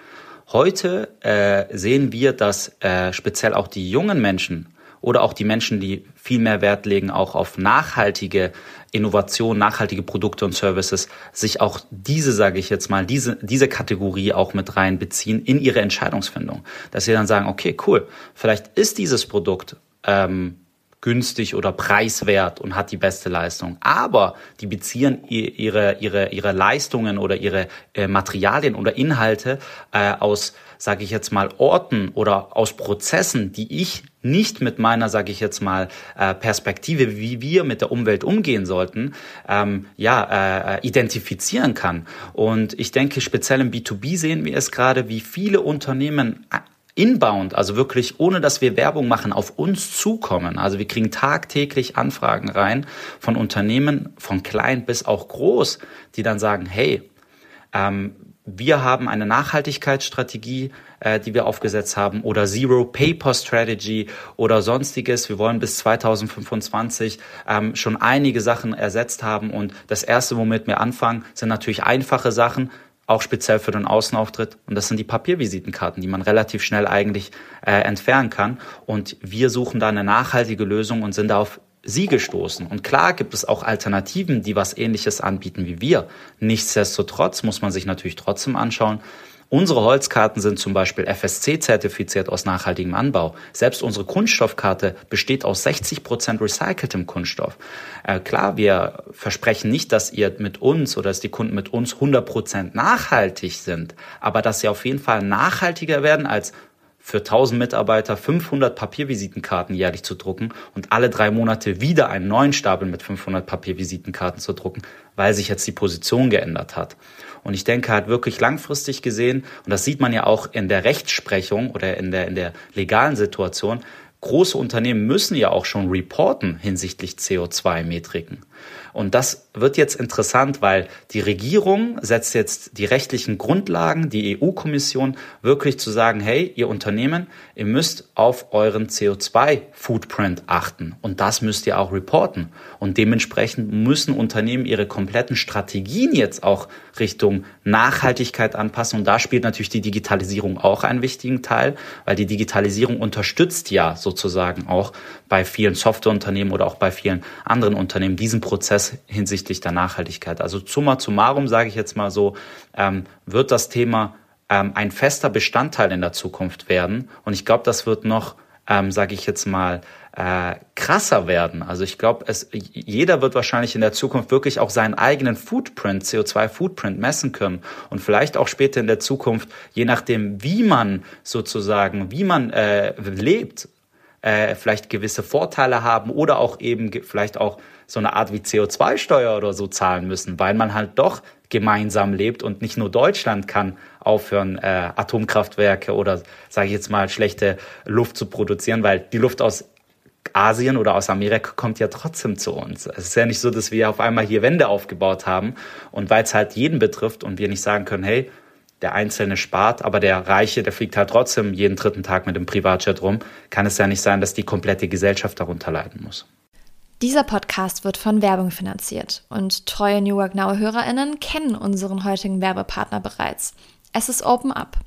Heute äh, sehen wir, dass äh, speziell auch die jungen Menschen oder auch die Menschen, die viel mehr Wert legen, auch auf nachhaltige Innovation, nachhaltige Produkte und Services, sich auch diese, sage ich jetzt mal, diese, diese Kategorie auch mit reinbeziehen in ihre Entscheidungsfindung. Dass sie dann sagen, okay, cool, vielleicht ist dieses Produkt ähm, günstig oder preiswert und hat die beste Leistung. Aber die beziehen ihre, ihre, ihre Leistungen oder ihre äh, Materialien oder Inhalte äh, aus, sage ich jetzt mal, Orten oder aus Prozessen, die ich nicht mit meiner, sage ich jetzt mal, äh, Perspektive, wie wir mit der Umwelt umgehen sollten, ähm, ja, äh, identifizieren kann. Und ich denke, speziell im B2B sehen wir es gerade, wie viele Unternehmen inbound, also wirklich ohne dass wir Werbung machen, auf uns zukommen. Also wir kriegen tagtäglich Anfragen rein von Unternehmen, von klein bis auch groß, die dann sagen, hey, ähm, wir haben eine Nachhaltigkeitsstrategie, äh, die wir aufgesetzt haben, oder Zero Paper Strategy oder sonstiges. Wir wollen bis 2025 ähm, schon einige Sachen ersetzt haben. Und das erste, womit wir anfangen, sind natürlich einfache Sachen, auch speziell für den Außenauftritt. Und das sind die Papiervisitenkarten, die man relativ schnell eigentlich äh, entfernen kann. Und wir suchen da eine nachhaltige Lösung und sind da auf Sie gestoßen. Und klar gibt es auch Alternativen, die was ähnliches anbieten wie wir. Nichtsdestotrotz muss man sich natürlich trotzdem anschauen, Unsere Holzkarten sind zum Beispiel FSC-zertifiziert aus nachhaltigem Anbau. Selbst unsere Kunststoffkarte besteht aus 60 Prozent recyceltem Kunststoff. Äh, klar, wir versprechen nicht, dass ihr mit uns oder dass die Kunden mit uns 100 Prozent nachhaltig sind, aber dass sie auf jeden Fall nachhaltiger werden als für 1000 Mitarbeiter 500 Papiervisitenkarten jährlich zu drucken und alle drei Monate wieder einen neuen Stapel mit 500 Papiervisitenkarten zu drucken, weil sich jetzt die Position geändert hat. Und ich denke halt wirklich langfristig gesehen, und das sieht man ja auch in der Rechtsprechung oder in der, in der legalen Situation, große Unternehmen müssen ja auch schon reporten hinsichtlich CO2-Metriken. Und das wird jetzt interessant, weil die Regierung setzt jetzt die rechtlichen Grundlagen, die EU-Kommission wirklich zu sagen, hey, ihr Unternehmen, ihr müsst auf euren CO2-Footprint achten und das müsst ihr auch reporten. Und dementsprechend müssen Unternehmen ihre kompletten Strategien jetzt auch Richtung Nachhaltigkeit anpassen. Und da spielt natürlich die Digitalisierung auch einen wichtigen Teil, weil die Digitalisierung unterstützt ja sozusagen auch bei vielen Softwareunternehmen oder auch bei vielen anderen Unternehmen diesen Prozess hinsichtlich der Nachhaltigkeit. Also summa summarum sage ich jetzt mal so, ähm, wird das Thema ähm, ein fester Bestandteil in der Zukunft werden. Und ich glaube, das wird noch, ähm, sage ich jetzt mal, äh, krasser werden. Also ich glaube, jeder wird wahrscheinlich in der Zukunft wirklich auch seinen eigenen Footprint, CO2-Footprint messen können und vielleicht auch später in der Zukunft, je nachdem, wie man sozusagen, wie man äh, lebt, äh, vielleicht gewisse Vorteile haben oder auch eben vielleicht auch so eine Art wie CO2-Steuer oder so zahlen müssen, weil man halt doch gemeinsam lebt und nicht nur Deutschland kann aufhören, äh, Atomkraftwerke oder sage ich jetzt mal schlechte Luft zu produzieren, weil die Luft aus Asien oder aus Amerika kommt ja trotzdem zu uns. Es ist ja nicht so, dass wir auf einmal hier Wände aufgebaut haben und weil es halt jeden betrifft und wir nicht sagen können, hey, der Einzelne spart, aber der Reiche, der fliegt halt trotzdem jeden dritten Tag mit dem Privatjet rum, kann es ja nicht sein, dass die komplette Gesellschaft darunter leiden muss. Dieser Podcast wird von Werbung finanziert und treue New Work Now HörerInnen kennen unseren heutigen Werbepartner bereits. Es ist Open Up.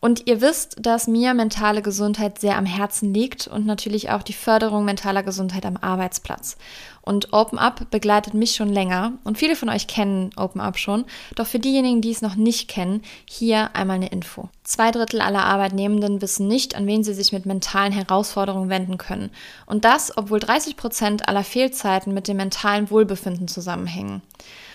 Und ihr wisst, dass mir mentale Gesundheit sehr am Herzen liegt und natürlich auch die Förderung mentaler Gesundheit am Arbeitsplatz. Und Open Up begleitet mich schon länger und viele von euch kennen Open Up schon. Doch für diejenigen, die es noch nicht kennen, hier einmal eine Info. Zwei Drittel aller Arbeitnehmenden wissen nicht, an wen sie sich mit mentalen Herausforderungen wenden können. Und das, obwohl 30 Prozent aller Fehlzeiten mit dem mentalen Wohlbefinden zusammenhängen.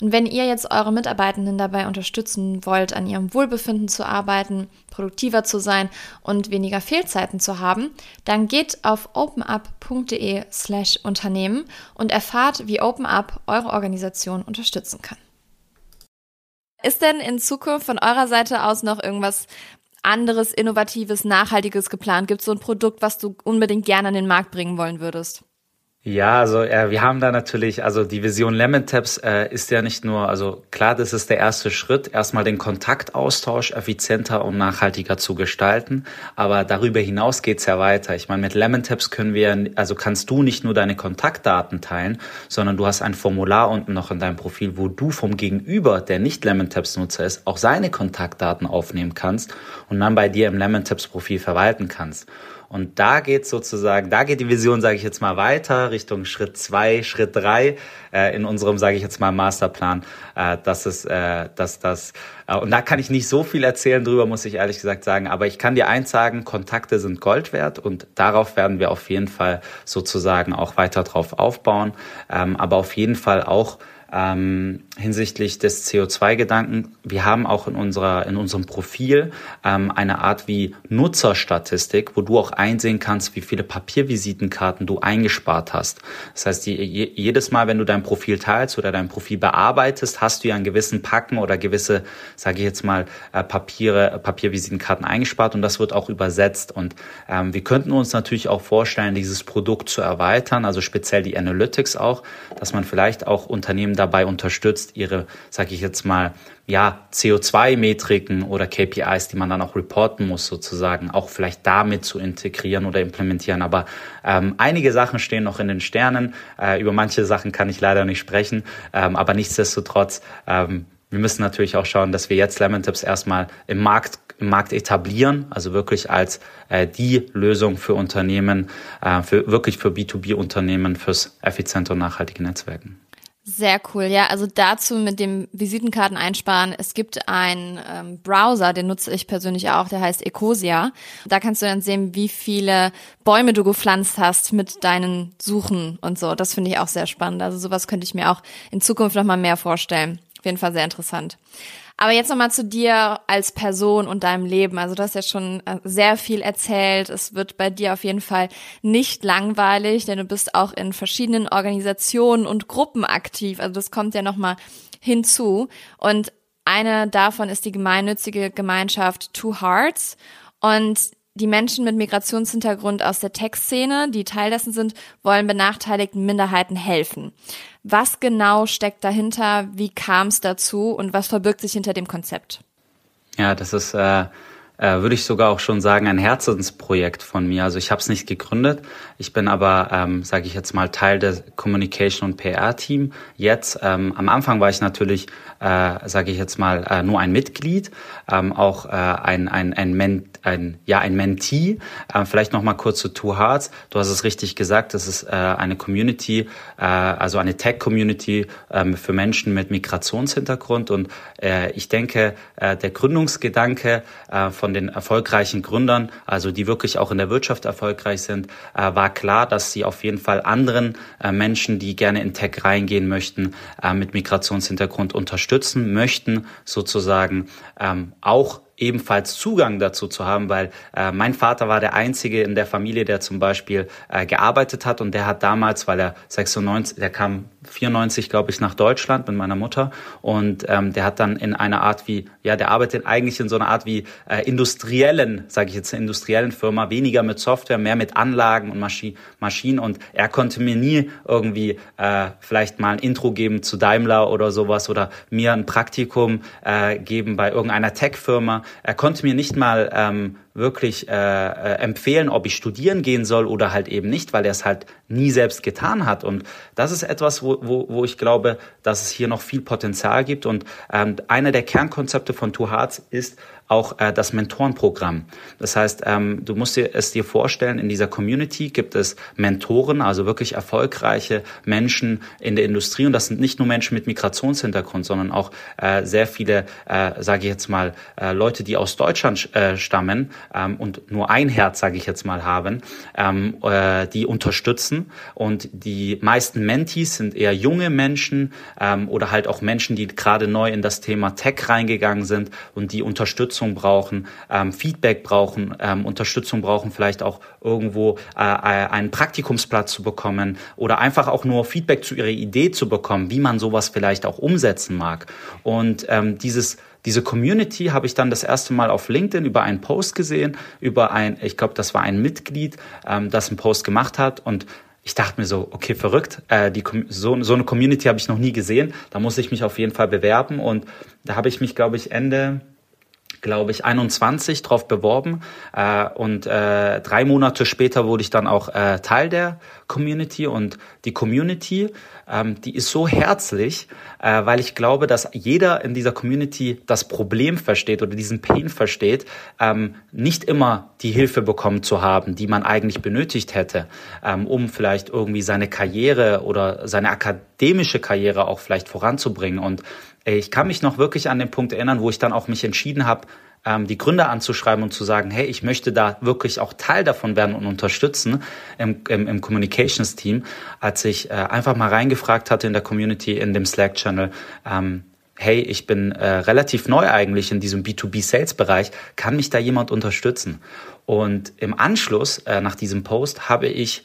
Und wenn ihr jetzt eure Mitarbeitenden dabei unterstützen wollt, an ihrem Wohlbefinden zu arbeiten, produktiver zu sein und weniger Fehlzeiten zu haben, dann geht auf openup.de slash Unternehmen und erfahrt, wie OpenUp eure Organisation unterstützen kann. Ist denn in Zukunft von eurer Seite aus noch irgendwas anderes, innovatives, nachhaltiges geplant? Gibt es so ein Produkt, was du unbedingt gerne an den Markt bringen wollen würdest? Ja, also äh, wir haben da natürlich, also die Vision Lemon Taps äh, ist ja nicht nur, also klar, das ist der erste Schritt, erstmal den Kontaktaustausch effizienter und nachhaltiger zu gestalten, aber darüber hinaus geht's ja weiter. Ich meine, mit Lemon Taps können wir, also kannst du nicht nur deine Kontaktdaten teilen, sondern du hast ein Formular unten noch in deinem Profil, wo du vom Gegenüber, der nicht Lemon Taps Nutzer ist, auch seine Kontaktdaten aufnehmen kannst und dann bei dir im Lemon Taps Profil verwalten kannst. Und da geht sozusagen, da geht die Vision, sage ich jetzt mal, weiter Richtung Schritt zwei, Schritt drei äh, in unserem, sage ich jetzt mal, Masterplan. Äh, dass es, äh, dass das äh, und da kann ich nicht so viel erzählen drüber, muss ich ehrlich gesagt sagen. Aber ich kann dir eins sagen: Kontakte sind Gold wert und darauf werden wir auf jeden Fall sozusagen auch weiter drauf aufbauen. Ähm, aber auf jeden Fall auch ähm, hinsichtlich des CO2-Gedanken. Wir haben auch in, unserer, in unserem Profil ähm, eine Art wie Nutzerstatistik, wo du auch einsehen kannst, wie viele Papiervisitenkarten du eingespart hast. Das heißt, die, jedes Mal, wenn du dein Profil teilst oder dein Profil bearbeitest, hast du ja einen gewissen Packen oder gewisse, sage ich jetzt mal, äh, Papiere, Papiervisitenkarten eingespart und das wird auch übersetzt. Und ähm, wir könnten uns natürlich auch vorstellen, dieses Produkt zu erweitern, also speziell die Analytics auch, dass man vielleicht auch Unternehmen dabei unterstützt, ihre, sage ich jetzt mal, ja, CO2-Metriken oder KPIs, die man dann auch reporten muss, sozusagen, auch vielleicht damit zu integrieren oder implementieren. Aber ähm, einige Sachen stehen noch in den Sternen. Äh, über manche Sachen kann ich leider nicht sprechen. Ähm, aber nichtsdestotrotz, ähm, wir müssen natürlich auch schauen, dass wir jetzt Lemon Tips erstmal im Markt im Markt etablieren, also wirklich als äh, die Lösung für Unternehmen, äh, für wirklich für B2B-Unternehmen fürs effiziente und nachhaltige Netzwerken. Sehr cool, ja. Also dazu mit dem Visitenkarten einsparen. Es gibt einen ähm, Browser, den nutze ich persönlich auch, der heißt Ecosia. Da kannst du dann sehen, wie viele Bäume du gepflanzt hast mit deinen Suchen und so. Das finde ich auch sehr spannend. Also sowas könnte ich mir auch in Zukunft nochmal mehr vorstellen. Auf jeden Fall sehr interessant. Aber jetzt nochmal zu dir als Person und deinem Leben. Also du hast ja schon äh, sehr viel erzählt. Es wird bei dir auf jeden Fall nicht langweilig, denn du bist auch in verschiedenen Organisationen und Gruppen aktiv. Also das kommt ja nochmal hinzu. Und eine davon ist die gemeinnützige Gemeinschaft Two Hearts. Und die Menschen mit Migrationshintergrund aus der Tech-Szene, die Teil dessen sind, wollen benachteiligten Minderheiten helfen. Was genau steckt dahinter? Wie kam es dazu? Und was verbirgt sich hinter dem Konzept? Ja, das ist äh, äh, würde ich sogar auch schon sagen, ein Herzensprojekt von mir. Also ich habe es nicht gegründet, ich bin aber, ähm, sage ich jetzt mal, Teil des Communication und PR-Team. Jetzt, ähm, am Anfang war ich natürlich, äh, sage ich jetzt mal, äh, nur ein Mitglied, ähm, auch äh, ein, ein, ein, Men ein, ja, ein Mentee. Äh, vielleicht noch mal kurz zu Two Hearts. Du hast es richtig gesagt, das ist äh, eine Community, äh, also eine Tech-Community äh, für Menschen mit Migrationshintergrund. Und äh, ich denke, äh, der Gründungsgedanke äh, von den erfolgreichen Gründern, also die wirklich auch in der Wirtschaft erfolgreich sind, äh, war klar, dass sie auf jeden Fall anderen äh, Menschen, die gerne in Tech reingehen möchten, äh, mit Migrationshintergrund unterstützen möchten, sozusagen ähm, auch ebenfalls Zugang dazu zu haben, weil äh, mein Vater war der einzige in der Familie, der zum Beispiel äh, gearbeitet hat und der hat damals, weil er 96, der kam 94, glaube ich, nach Deutschland mit meiner Mutter und ähm, der hat dann in einer Art wie, ja, der arbeitet eigentlich in so einer Art wie äh, industriellen, sage ich jetzt, industriellen Firma, weniger mit Software, mehr mit Anlagen und Maschi Maschinen und er konnte mir nie irgendwie äh, vielleicht mal ein Intro geben zu Daimler oder sowas oder mir ein Praktikum äh, geben bei irgendeiner Tech-Firma. Er konnte mir nicht mal ähm, wirklich äh, äh, empfehlen, ob ich studieren gehen soll oder halt eben nicht, weil er es halt nie selbst getan hat. Und das ist etwas, wo, wo, wo ich glaube, dass es hier noch viel Potenzial gibt. Und ähm, einer der Kernkonzepte von Two Hearts ist, auch äh, das Mentorenprogramm. Das heißt, ähm, du musst dir es dir vorstellen, in dieser Community gibt es Mentoren, also wirklich erfolgreiche Menschen in der Industrie. Und das sind nicht nur Menschen mit Migrationshintergrund, sondern auch äh, sehr viele, äh, sage ich jetzt mal, äh, Leute, die aus Deutschland äh, stammen ähm, und nur ein Herz, sage ich jetzt mal, haben, ähm, äh, die unterstützen. Und die meisten Mentees sind eher junge Menschen ähm, oder halt auch Menschen, die gerade neu in das Thema Tech reingegangen sind und die Unterstützung brauchen, ähm, Feedback brauchen, ähm, Unterstützung brauchen, vielleicht auch irgendwo äh, äh, einen Praktikumsplatz zu bekommen oder einfach auch nur Feedback zu ihrer Idee zu bekommen, wie man sowas vielleicht auch umsetzen mag. Und ähm, dieses diese Community habe ich dann das erste Mal auf LinkedIn über einen Post gesehen, über ein, ich glaube, das war ein Mitglied, ähm, das einen Post gemacht hat und ich dachte mir so, okay, verrückt, äh, die, so, so eine Community habe ich noch nie gesehen, da muss ich mich auf jeden Fall bewerben und da habe ich mich, glaube ich, Ende glaube ich, 21 drauf beworben. Äh, und äh, drei Monate später wurde ich dann auch äh, Teil der Community. Und die Community, ähm, die ist so herzlich, äh, weil ich glaube, dass jeder in dieser Community das Problem versteht oder diesen Pain versteht, ähm, nicht immer die Hilfe bekommen zu haben, die man eigentlich benötigt hätte, ähm, um vielleicht irgendwie seine Karriere oder seine akademische Karriere auch vielleicht voranzubringen. Und ich kann mich noch wirklich an den Punkt erinnern, wo ich dann auch mich entschieden habe, ähm, die Gründer anzuschreiben und zu sagen, hey, ich möchte da wirklich auch Teil davon werden und unterstützen im, im, im Communications-Team, als ich äh, einfach mal reingefragt hatte in der Community, in dem Slack-Channel, ähm, hey, ich bin äh, relativ neu eigentlich in diesem B2B-Sales-Bereich, kann mich da jemand unterstützen? Und im Anschluss äh, nach diesem Post habe ich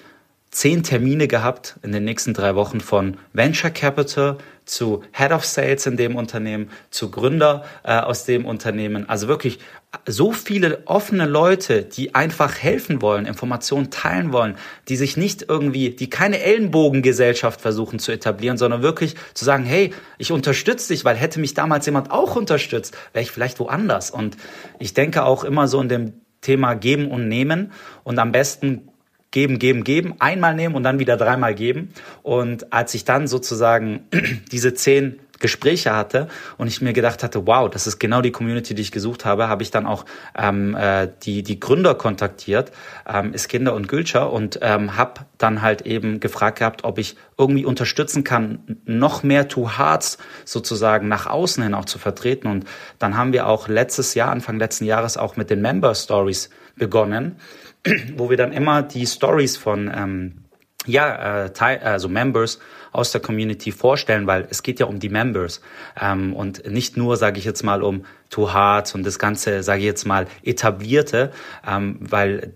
zehn Termine gehabt in den nächsten drei Wochen von Venture Capital zu Head of Sales in dem Unternehmen, zu Gründer äh, aus dem Unternehmen. Also wirklich so viele offene Leute, die einfach helfen wollen, Informationen teilen wollen, die sich nicht irgendwie, die keine Ellenbogengesellschaft versuchen zu etablieren, sondern wirklich zu sagen, hey, ich unterstütze dich, weil hätte mich damals jemand auch unterstützt, wäre ich vielleicht woanders. Und ich denke auch immer so in dem Thema geben und nehmen und am besten geben, geben, geben, einmal nehmen und dann wieder dreimal geben. Und als ich dann sozusagen diese zehn Gespräche hatte und ich mir gedacht hatte, wow, das ist genau die Community, die ich gesucht habe, habe ich dann auch ähm, äh, die, die Gründer kontaktiert, ähm, Iskinder und Gülscher und ähm, habe dann halt eben gefragt gehabt, ob ich irgendwie unterstützen kann, noch mehr Two Hearts sozusagen nach außen hin auch zu vertreten. Und dann haben wir auch letztes Jahr, Anfang letzten Jahres auch mit den Member Stories begonnen wo wir dann immer die Stories von ähm, ja, äh, also Members aus der Community vorstellen, weil es geht ja um die Members ähm, und nicht nur, sage ich jetzt mal, um Too Hard und das ganze, sage ich jetzt mal, etablierte, ähm, weil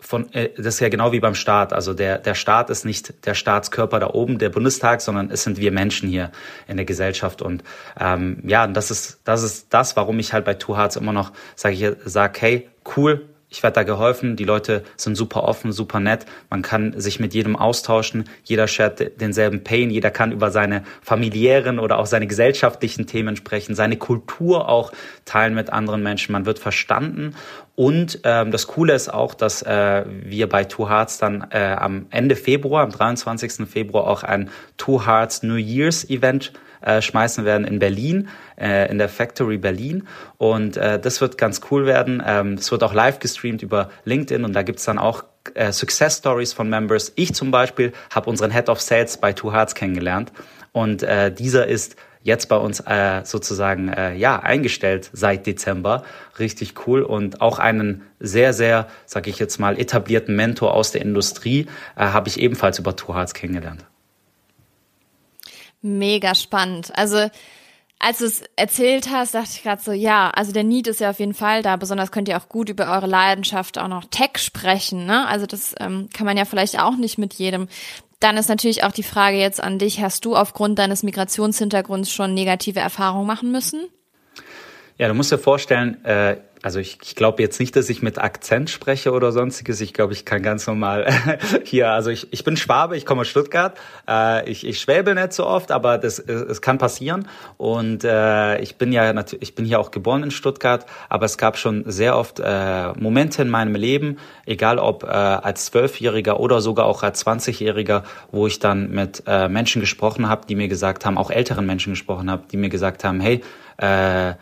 von, äh, das ist ja genau wie beim Staat. Also der, der Staat ist nicht der Staatskörper da oben, der Bundestag, sondern es sind wir Menschen hier in der Gesellschaft. Und ähm, ja, das ist das ist das, warum ich halt bei Two Hearts immer noch sage ich sag, hey, cool, ich werde da geholfen, die Leute sind super offen, super nett, man kann sich mit jedem austauschen, jeder shared denselben Pain, jeder kann über seine familiären oder auch seine gesellschaftlichen Themen sprechen, seine Kultur auch teilen mit anderen Menschen, man wird verstanden. Und ähm, das Coole ist auch, dass äh, wir bei Two Hearts dann äh, am Ende Februar, am 23. Februar auch ein Two Hearts New Year's Event äh, schmeißen werden in Berlin, äh, in der Factory Berlin. Und äh, das wird ganz cool werden. Ähm, es wird auch live gestreamt über LinkedIn und da gibt's dann auch äh, Success Stories von Members. Ich zum Beispiel habe unseren Head of Sales bei Two Hearts kennengelernt und äh, dieser ist jetzt bei uns äh, sozusagen äh, ja eingestellt seit Dezember. Richtig cool und auch einen sehr, sehr, sag ich jetzt mal, etablierten Mentor aus der Industrie äh, habe ich ebenfalls über Two Hearts kennengelernt. Mega spannend. Also als du es erzählt hast, dachte ich gerade so, ja, also der Need ist ja auf jeden Fall da. Besonders könnt ihr auch gut über eure Leidenschaft auch noch Tech sprechen. Ne? Also das ähm, kann man ja vielleicht auch nicht mit jedem. Dann ist natürlich auch die Frage jetzt an dich, hast du aufgrund deines Migrationshintergrunds schon negative Erfahrungen machen müssen? Ja, du musst dir vorstellen, äh, also ich, ich glaube jetzt nicht, dass ich mit Akzent spreche oder sonstiges. Ich glaube, ich kann ganz normal hier, also ich, ich bin Schwabe, ich komme aus Stuttgart. Äh, ich, ich schwäbe nicht so oft, aber das es kann passieren. Und äh, ich bin ja natürlich, ich bin hier auch geboren in Stuttgart, aber es gab schon sehr oft äh, Momente in meinem Leben, egal ob äh, als Zwölfjähriger oder sogar auch als Zwanzigjähriger, wo ich dann mit äh, Menschen gesprochen habe, die mir gesagt haben, auch älteren Menschen gesprochen habe, die mir gesagt haben, hey, äh,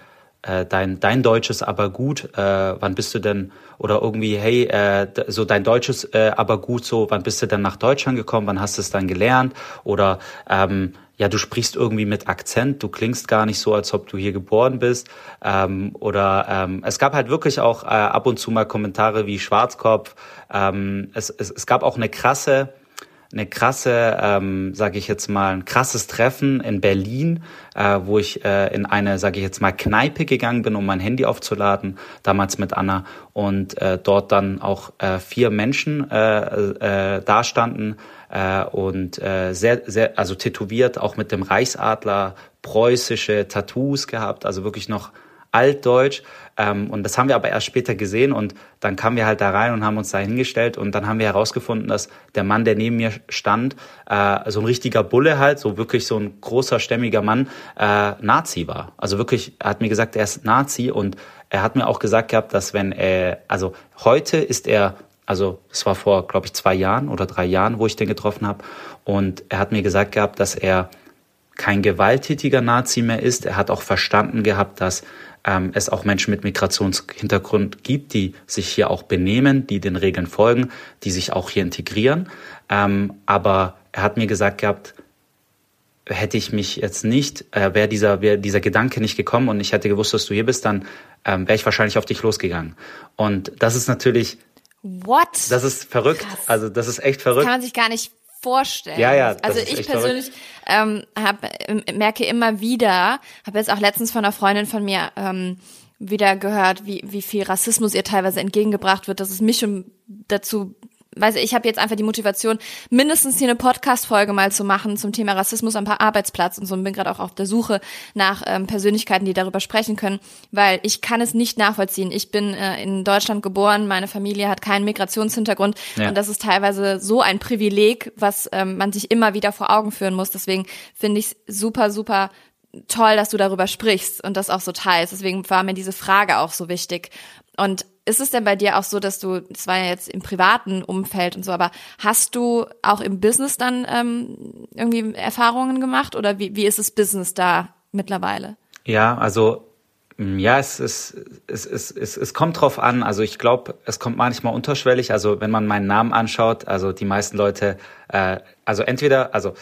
dein, dein Deutsch ist aber gut, äh, wann bist du denn, oder irgendwie, hey, äh, so dein Deutsch ist äh, aber gut, so, wann bist du denn nach Deutschland gekommen, wann hast du es dann gelernt? Oder ähm, ja, du sprichst irgendwie mit Akzent, du klingst gar nicht so, als ob du hier geboren bist. Ähm, oder ähm, es gab halt wirklich auch äh, ab und zu mal Kommentare wie Schwarzkopf. Ähm, es, es, es gab auch eine krasse eine krasse, ähm, sage ich jetzt mal, ein krasses Treffen in Berlin, äh, wo ich äh, in eine, sage ich jetzt mal, Kneipe gegangen bin, um mein Handy aufzuladen, damals mit Anna. Und äh, dort dann auch äh, vier Menschen äh, äh, dastanden äh, und äh, sehr, sehr, also tätowiert, auch mit dem Reichsadler, preußische Tattoos gehabt, also wirklich noch altdeutsch. Ähm, und das haben wir aber erst später gesehen und dann kamen wir halt da rein und haben uns da hingestellt und dann haben wir herausgefunden, dass der Mann, der neben mir stand, äh, so ein richtiger Bulle halt, so wirklich so ein großer, stämmiger Mann, äh, Nazi war. Also wirklich, er hat mir gesagt, er ist Nazi und er hat mir auch gesagt gehabt, dass wenn er, also heute ist er also es war vor, glaube ich, zwei Jahren oder drei Jahren, wo ich den getroffen habe. Und er hat mir gesagt gehabt, dass er kein gewalttätiger Nazi mehr ist. Er hat auch verstanden gehabt, dass ähm, es auch Menschen mit Migrationshintergrund gibt, die sich hier auch benehmen, die den Regeln folgen, die sich auch hier integrieren. Ähm, aber er hat mir gesagt gehabt, hätte ich mich jetzt nicht, äh, wäre dieser, wär dieser Gedanke nicht gekommen und ich hätte gewusst, dass du hier bist, dann ähm, wäre ich wahrscheinlich auf dich losgegangen. Und das ist natürlich. What? Das ist verrückt. Krass. Also das ist echt verrückt. Das kann man sich gar nicht vorstellen. Ja, ja. Also ich persönlich ähm, hab, ähm, merke immer wieder, habe jetzt auch letztens von einer Freundin von mir ähm, wieder gehört, wie, wie viel Rassismus ihr teilweise entgegengebracht wird, dass es mich schon dazu weiß ich, ich habe jetzt einfach die Motivation, mindestens hier eine Podcast-Folge mal zu machen zum Thema Rassismus am Arbeitsplatz und so und bin gerade auch auf der Suche nach ähm, Persönlichkeiten, die darüber sprechen können, weil ich kann es nicht nachvollziehen. Ich bin äh, in Deutschland geboren, meine Familie hat keinen Migrationshintergrund ja. und das ist teilweise so ein Privileg, was ähm, man sich immer wieder vor Augen führen muss. Deswegen finde ich es super, super toll, dass du darüber sprichst und das auch so teilst. Deswegen war mir diese Frage auch so wichtig. Und ist es denn bei dir auch so, dass du, das war ja jetzt im privaten Umfeld und so, aber hast du auch im Business dann ähm, irgendwie Erfahrungen gemacht oder wie, wie ist das Business da mittlerweile? Ja, also mm, ja, es, es, es, es, es, es kommt drauf an. Also ich glaube, es kommt manchmal unterschwellig. Also wenn man meinen Namen anschaut, also die meisten Leute, äh, also entweder, also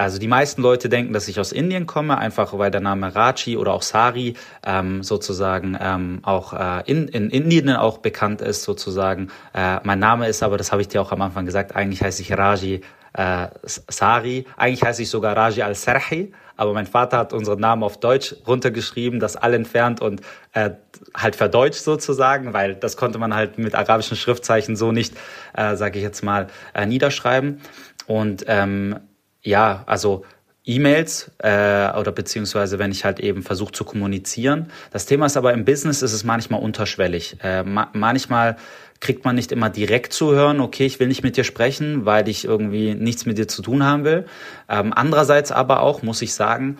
also die meisten Leute denken, dass ich aus Indien komme, einfach weil der Name Raji oder auch Sari ähm, sozusagen ähm, auch äh, in, in Indien auch bekannt ist sozusagen. Äh, mein Name ist aber, das habe ich dir auch am Anfang gesagt, eigentlich heiße ich Raji äh, Sari. Eigentlich heiße ich sogar Raji al-Sarhi, aber mein Vater hat unseren Namen auf Deutsch runtergeschrieben, das all entfernt und äh, halt verdeutscht sozusagen, weil das konnte man halt mit arabischen Schriftzeichen so nicht, äh, sage ich jetzt mal, äh, niederschreiben. Und ähm, ja, also E-Mails äh, oder beziehungsweise wenn ich halt eben versuche zu kommunizieren. Das Thema ist aber im Business ist es manchmal unterschwellig. Äh, ma manchmal kriegt man nicht immer direkt zu hören, okay, ich will nicht mit dir sprechen, weil ich irgendwie nichts mit dir zu tun haben will. Ähm, andererseits aber auch, muss ich sagen,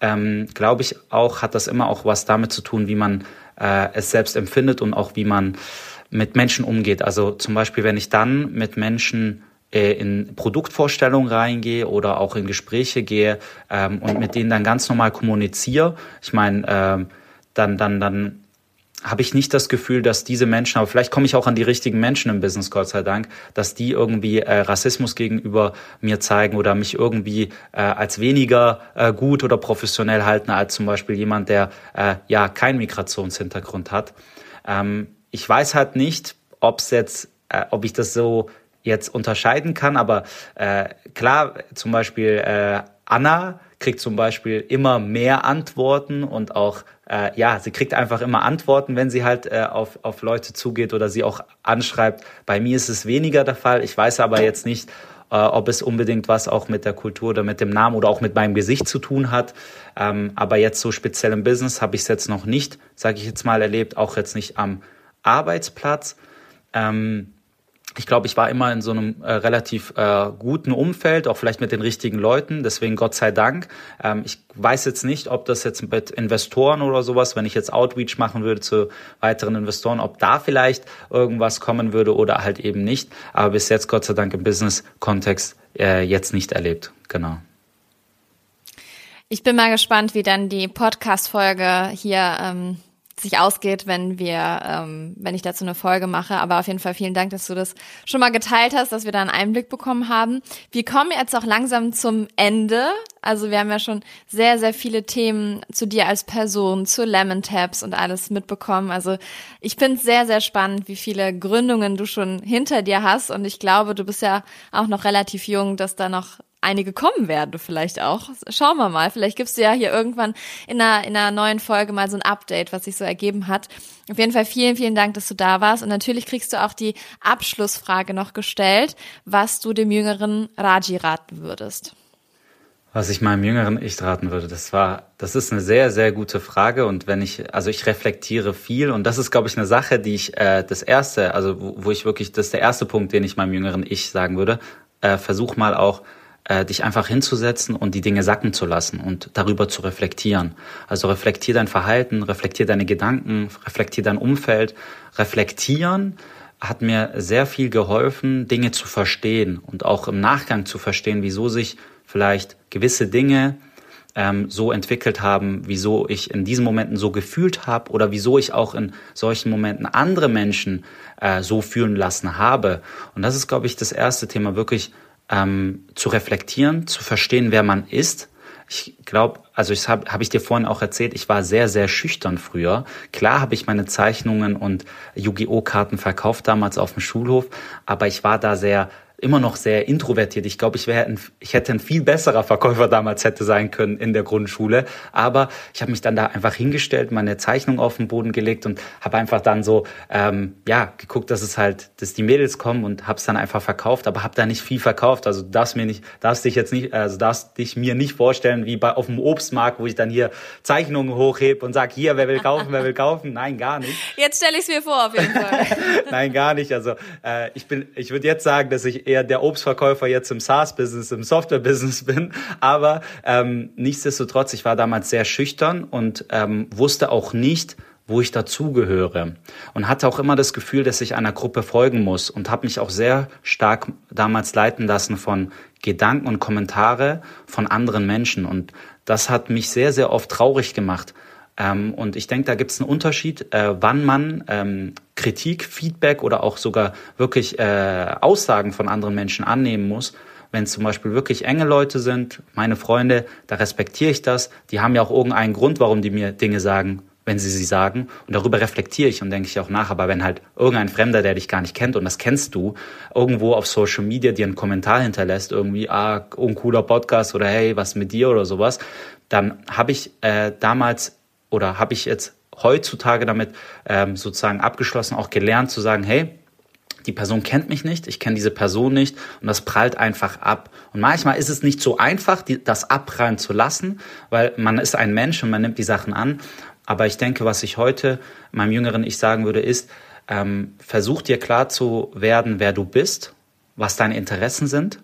ähm, glaube ich auch, hat das immer auch was damit zu tun, wie man äh, es selbst empfindet und auch wie man mit Menschen umgeht. Also zum Beispiel, wenn ich dann mit Menschen in Produktvorstellungen reingehe oder auch in Gespräche gehe ähm, und mit denen dann ganz normal kommuniziere. Ich meine, ähm, dann, dann, dann habe ich nicht das Gefühl, dass diese Menschen, aber vielleicht komme ich auch an die richtigen Menschen im Business, Gott sei Dank, dass die irgendwie äh, Rassismus gegenüber mir zeigen oder mich irgendwie äh, als weniger äh, gut oder professionell halten als zum Beispiel jemand, der äh, ja keinen Migrationshintergrund hat. Ähm, ich weiß halt nicht, ob es jetzt, äh, ob ich das so jetzt unterscheiden kann. Aber äh, klar, zum Beispiel äh, Anna kriegt zum Beispiel immer mehr Antworten und auch, äh, ja, sie kriegt einfach immer Antworten, wenn sie halt äh, auf, auf Leute zugeht oder sie auch anschreibt. Bei mir ist es weniger der Fall. Ich weiß aber jetzt nicht, äh, ob es unbedingt was auch mit der Kultur oder mit dem Namen oder auch mit meinem Gesicht zu tun hat. Ähm, aber jetzt so speziell im Business habe ich es jetzt noch nicht, sage ich jetzt mal, erlebt, auch jetzt nicht am Arbeitsplatz. Ähm, ich glaube, ich war immer in so einem äh, relativ äh, guten Umfeld, auch vielleicht mit den richtigen Leuten. Deswegen Gott sei Dank. Ähm, ich weiß jetzt nicht, ob das jetzt mit Investoren oder sowas, wenn ich jetzt Outreach machen würde zu weiteren Investoren, ob da vielleicht irgendwas kommen würde oder halt eben nicht. Aber bis jetzt Gott sei Dank im Business-Kontext äh, jetzt nicht erlebt. Genau. Ich bin mal gespannt, wie dann die Podcast-Folge hier ähm, sich ausgeht, wenn wir, ähm, wenn ich dazu eine Folge mache. Aber auf jeden Fall vielen Dank, dass du das schon mal geteilt hast, dass wir da einen Einblick bekommen haben. Wir kommen jetzt auch langsam zum Ende. Also wir haben ja schon sehr, sehr viele Themen zu dir als Person, zu Lemon Tabs und alles mitbekommen. Also ich finde es sehr, sehr spannend, wie viele Gründungen du schon hinter dir hast. Und ich glaube, du bist ja auch noch relativ jung, dass da noch einige kommen werden vielleicht auch. Schauen wir mal. Vielleicht gibst du ja hier irgendwann in einer, in einer neuen Folge mal so ein Update, was sich so ergeben hat. Auf jeden Fall vielen, vielen Dank, dass du da warst. Und natürlich kriegst du auch die Abschlussfrage noch gestellt, was du dem jüngeren Raji raten würdest. Was ich meinem jüngeren Ich raten würde, das war, das ist eine sehr, sehr gute Frage und wenn ich, also ich reflektiere viel und das ist, glaube ich, eine Sache, die ich, äh, das erste, also wo, wo ich wirklich, das ist der erste Punkt, den ich meinem jüngeren Ich sagen würde, äh, versuch mal auch äh, dich einfach hinzusetzen und die Dinge sacken zu lassen und darüber zu reflektieren. Also reflektier dein Verhalten, reflektier deine Gedanken, reflektier dein Umfeld. Reflektieren hat mir sehr viel geholfen, Dinge zu verstehen und auch im Nachgang zu verstehen, wieso sich vielleicht gewisse Dinge ähm, so entwickelt haben, wieso ich in diesen Momenten so gefühlt habe oder wieso ich auch in solchen Momenten andere Menschen äh, so fühlen lassen habe. Und das ist, glaube ich, das erste Thema, wirklich ähm, zu reflektieren, zu verstehen, wer man ist. Ich glaube, also ich habe hab ich dir vorhin auch erzählt, ich war sehr, sehr schüchtern früher. Klar habe ich meine Zeichnungen und Yu-Gi-Oh! Karten verkauft damals auf dem Schulhof, aber ich war da sehr immer noch sehr introvertiert. Ich glaube, ich wäre ich hätte ein viel besserer Verkäufer damals hätte sein können in der Grundschule, aber ich habe mich dann da einfach hingestellt, meine Zeichnung auf den Boden gelegt und habe einfach dann so ähm, ja geguckt, dass es halt, dass die Mädels kommen und habe es dann einfach verkauft, aber habe da nicht viel verkauft. Also darfst mir nicht, darfst dich jetzt nicht, also darfst dich mir nicht vorstellen wie bei auf dem Obstmarkt, wo ich dann hier Zeichnungen hochhebe und sag hier, wer will kaufen, wer will kaufen? Nein, gar nicht. Jetzt stelle ich es mir vor auf jeden Fall. Nein, gar nicht. Also äh, ich bin, ich würde jetzt sagen, dass ich eher der Obstverkäufer jetzt im SaaS-Business, im Software-Business bin. Aber ähm, nichtsdestotrotz, ich war damals sehr schüchtern und ähm, wusste auch nicht, wo ich dazugehöre. Und hatte auch immer das Gefühl, dass ich einer Gruppe folgen muss und habe mich auch sehr stark damals leiten lassen von Gedanken und Kommentare von anderen Menschen. Und das hat mich sehr, sehr oft traurig gemacht, ähm, und ich denke, da gibt es einen Unterschied, äh, wann man ähm, Kritik, Feedback oder auch sogar wirklich äh, Aussagen von anderen Menschen annehmen muss. Wenn es zum Beispiel wirklich enge Leute sind, meine Freunde, da respektiere ich das. Die haben ja auch irgendeinen Grund, warum die mir Dinge sagen, wenn sie sie sagen. Und darüber reflektiere ich und denke ich auch nach. Aber wenn halt irgendein Fremder, der dich gar nicht kennt, und das kennst du, irgendwo auf Social Media dir einen Kommentar hinterlässt, irgendwie, ah, uncooler Podcast oder hey, was mit dir oder sowas, dann habe ich äh, damals oder habe ich jetzt heutzutage damit ähm, sozusagen abgeschlossen, auch gelernt zu sagen, hey, die Person kennt mich nicht, ich kenne diese Person nicht und das prallt einfach ab. Und manchmal ist es nicht so einfach, die, das abprallen zu lassen, weil man ist ein Mensch und man nimmt die Sachen an. Aber ich denke, was ich heute meinem jüngeren Ich sagen würde, ist, ähm, versuch dir klar zu werden, wer du bist, was deine Interessen sind,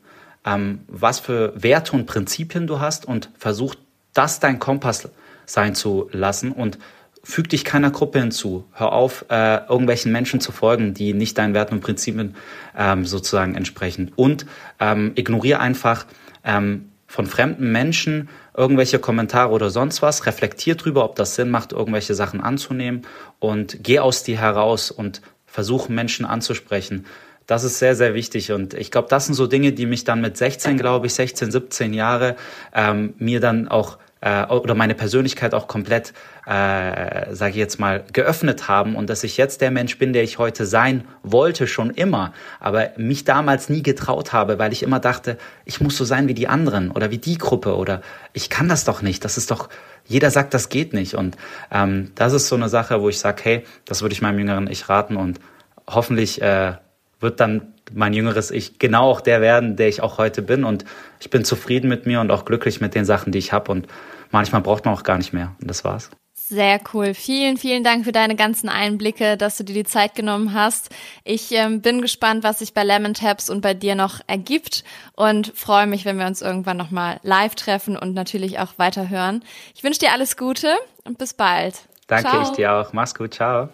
ähm, was für Werte und Prinzipien du hast und versuch das dein Kompass sein zu lassen und füg dich keiner Gruppe hinzu. Hör auf, äh, irgendwelchen Menschen zu folgen, die nicht deinen Werten und Prinzipien ähm, sozusagen entsprechen. Und ähm, ignoriere einfach ähm, von fremden Menschen irgendwelche Kommentare oder sonst was. Reflektier drüber, ob das Sinn macht, irgendwelche Sachen anzunehmen und geh aus dir heraus und versuch Menschen anzusprechen. Das ist sehr, sehr wichtig. Und ich glaube, das sind so Dinge, die mich dann mit 16, glaube ich, 16, 17 Jahre ähm, mir dann auch äh, oder meine Persönlichkeit auch komplett, äh, sage ich jetzt mal, geöffnet haben und dass ich jetzt der Mensch bin, der ich heute sein wollte, schon immer, aber mich damals nie getraut habe, weil ich immer dachte, ich muss so sein wie die anderen oder wie die Gruppe oder ich kann das doch nicht, das ist doch, jeder sagt, das geht nicht. Und ähm, das ist so eine Sache, wo ich sage, hey, das würde ich meinem jüngeren Ich raten und hoffentlich äh, wird dann mein jüngeres Ich genau auch der werden, der ich auch heute bin. Und ich bin zufrieden mit mir und auch glücklich mit den Sachen, die ich habe. Und manchmal braucht man auch gar nicht mehr. Und das war's. Sehr cool. Vielen, vielen Dank für deine ganzen Einblicke, dass du dir die Zeit genommen hast. Ich ähm, bin gespannt, was sich bei Lemon Tabs und bei dir noch ergibt und freue mich, wenn wir uns irgendwann nochmal live treffen und natürlich auch weiterhören. Ich wünsche dir alles Gute und bis bald. Danke, Ciao. ich dir auch. Mach's gut. Ciao.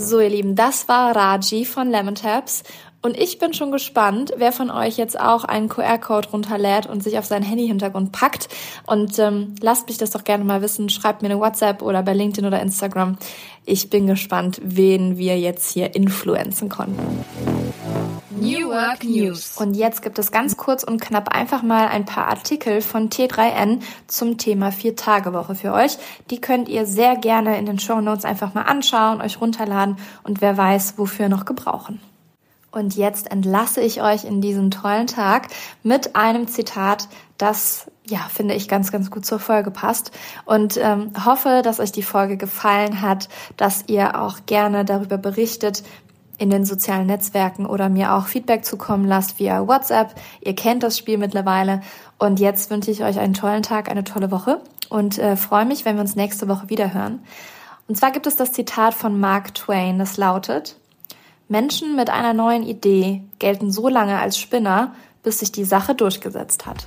So, ihr Lieben, das war Raji von Lemon Tabs. Und ich bin schon gespannt, wer von euch jetzt auch einen QR-Code runterlädt und sich auf seinen Handy-Hintergrund packt. Und ähm, lasst mich das doch gerne mal wissen. Schreibt mir eine WhatsApp oder bei LinkedIn oder Instagram. Ich bin gespannt, wen wir jetzt hier influenzen konnten. New Work News. Und jetzt gibt es ganz kurz und knapp einfach mal ein paar Artikel von T3N zum Thema Vier-Tage-Woche für euch. Die könnt ihr sehr gerne in den Show Notes einfach mal anschauen, euch runterladen und wer weiß, wofür noch gebrauchen. Und jetzt entlasse ich euch in diesen tollen Tag mit einem Zitat, das ja, finde ich ganz, ganz gut zur Folge passt und ähm, hoffe, dass euch die Folge gefallen hat, dass ihr auch gerne darüber berichtet in den sozialen Netzwerken oder mir auch Feedback zukommen lasst via WhatsApp. Ihr kennt das Spiel mittlerweile und jetzt wünsche ich euch einen tollen Tag, eine tolle Woche und äh, freue mich, wenn wir uns nächste Woche wieder hören. Und zwar gibt es das Zitat von Mark Twain, das lautet, Menschen mit einer neuen Idee gelten so lange als Spinner, bis sich die Sache durchgesetzt hat.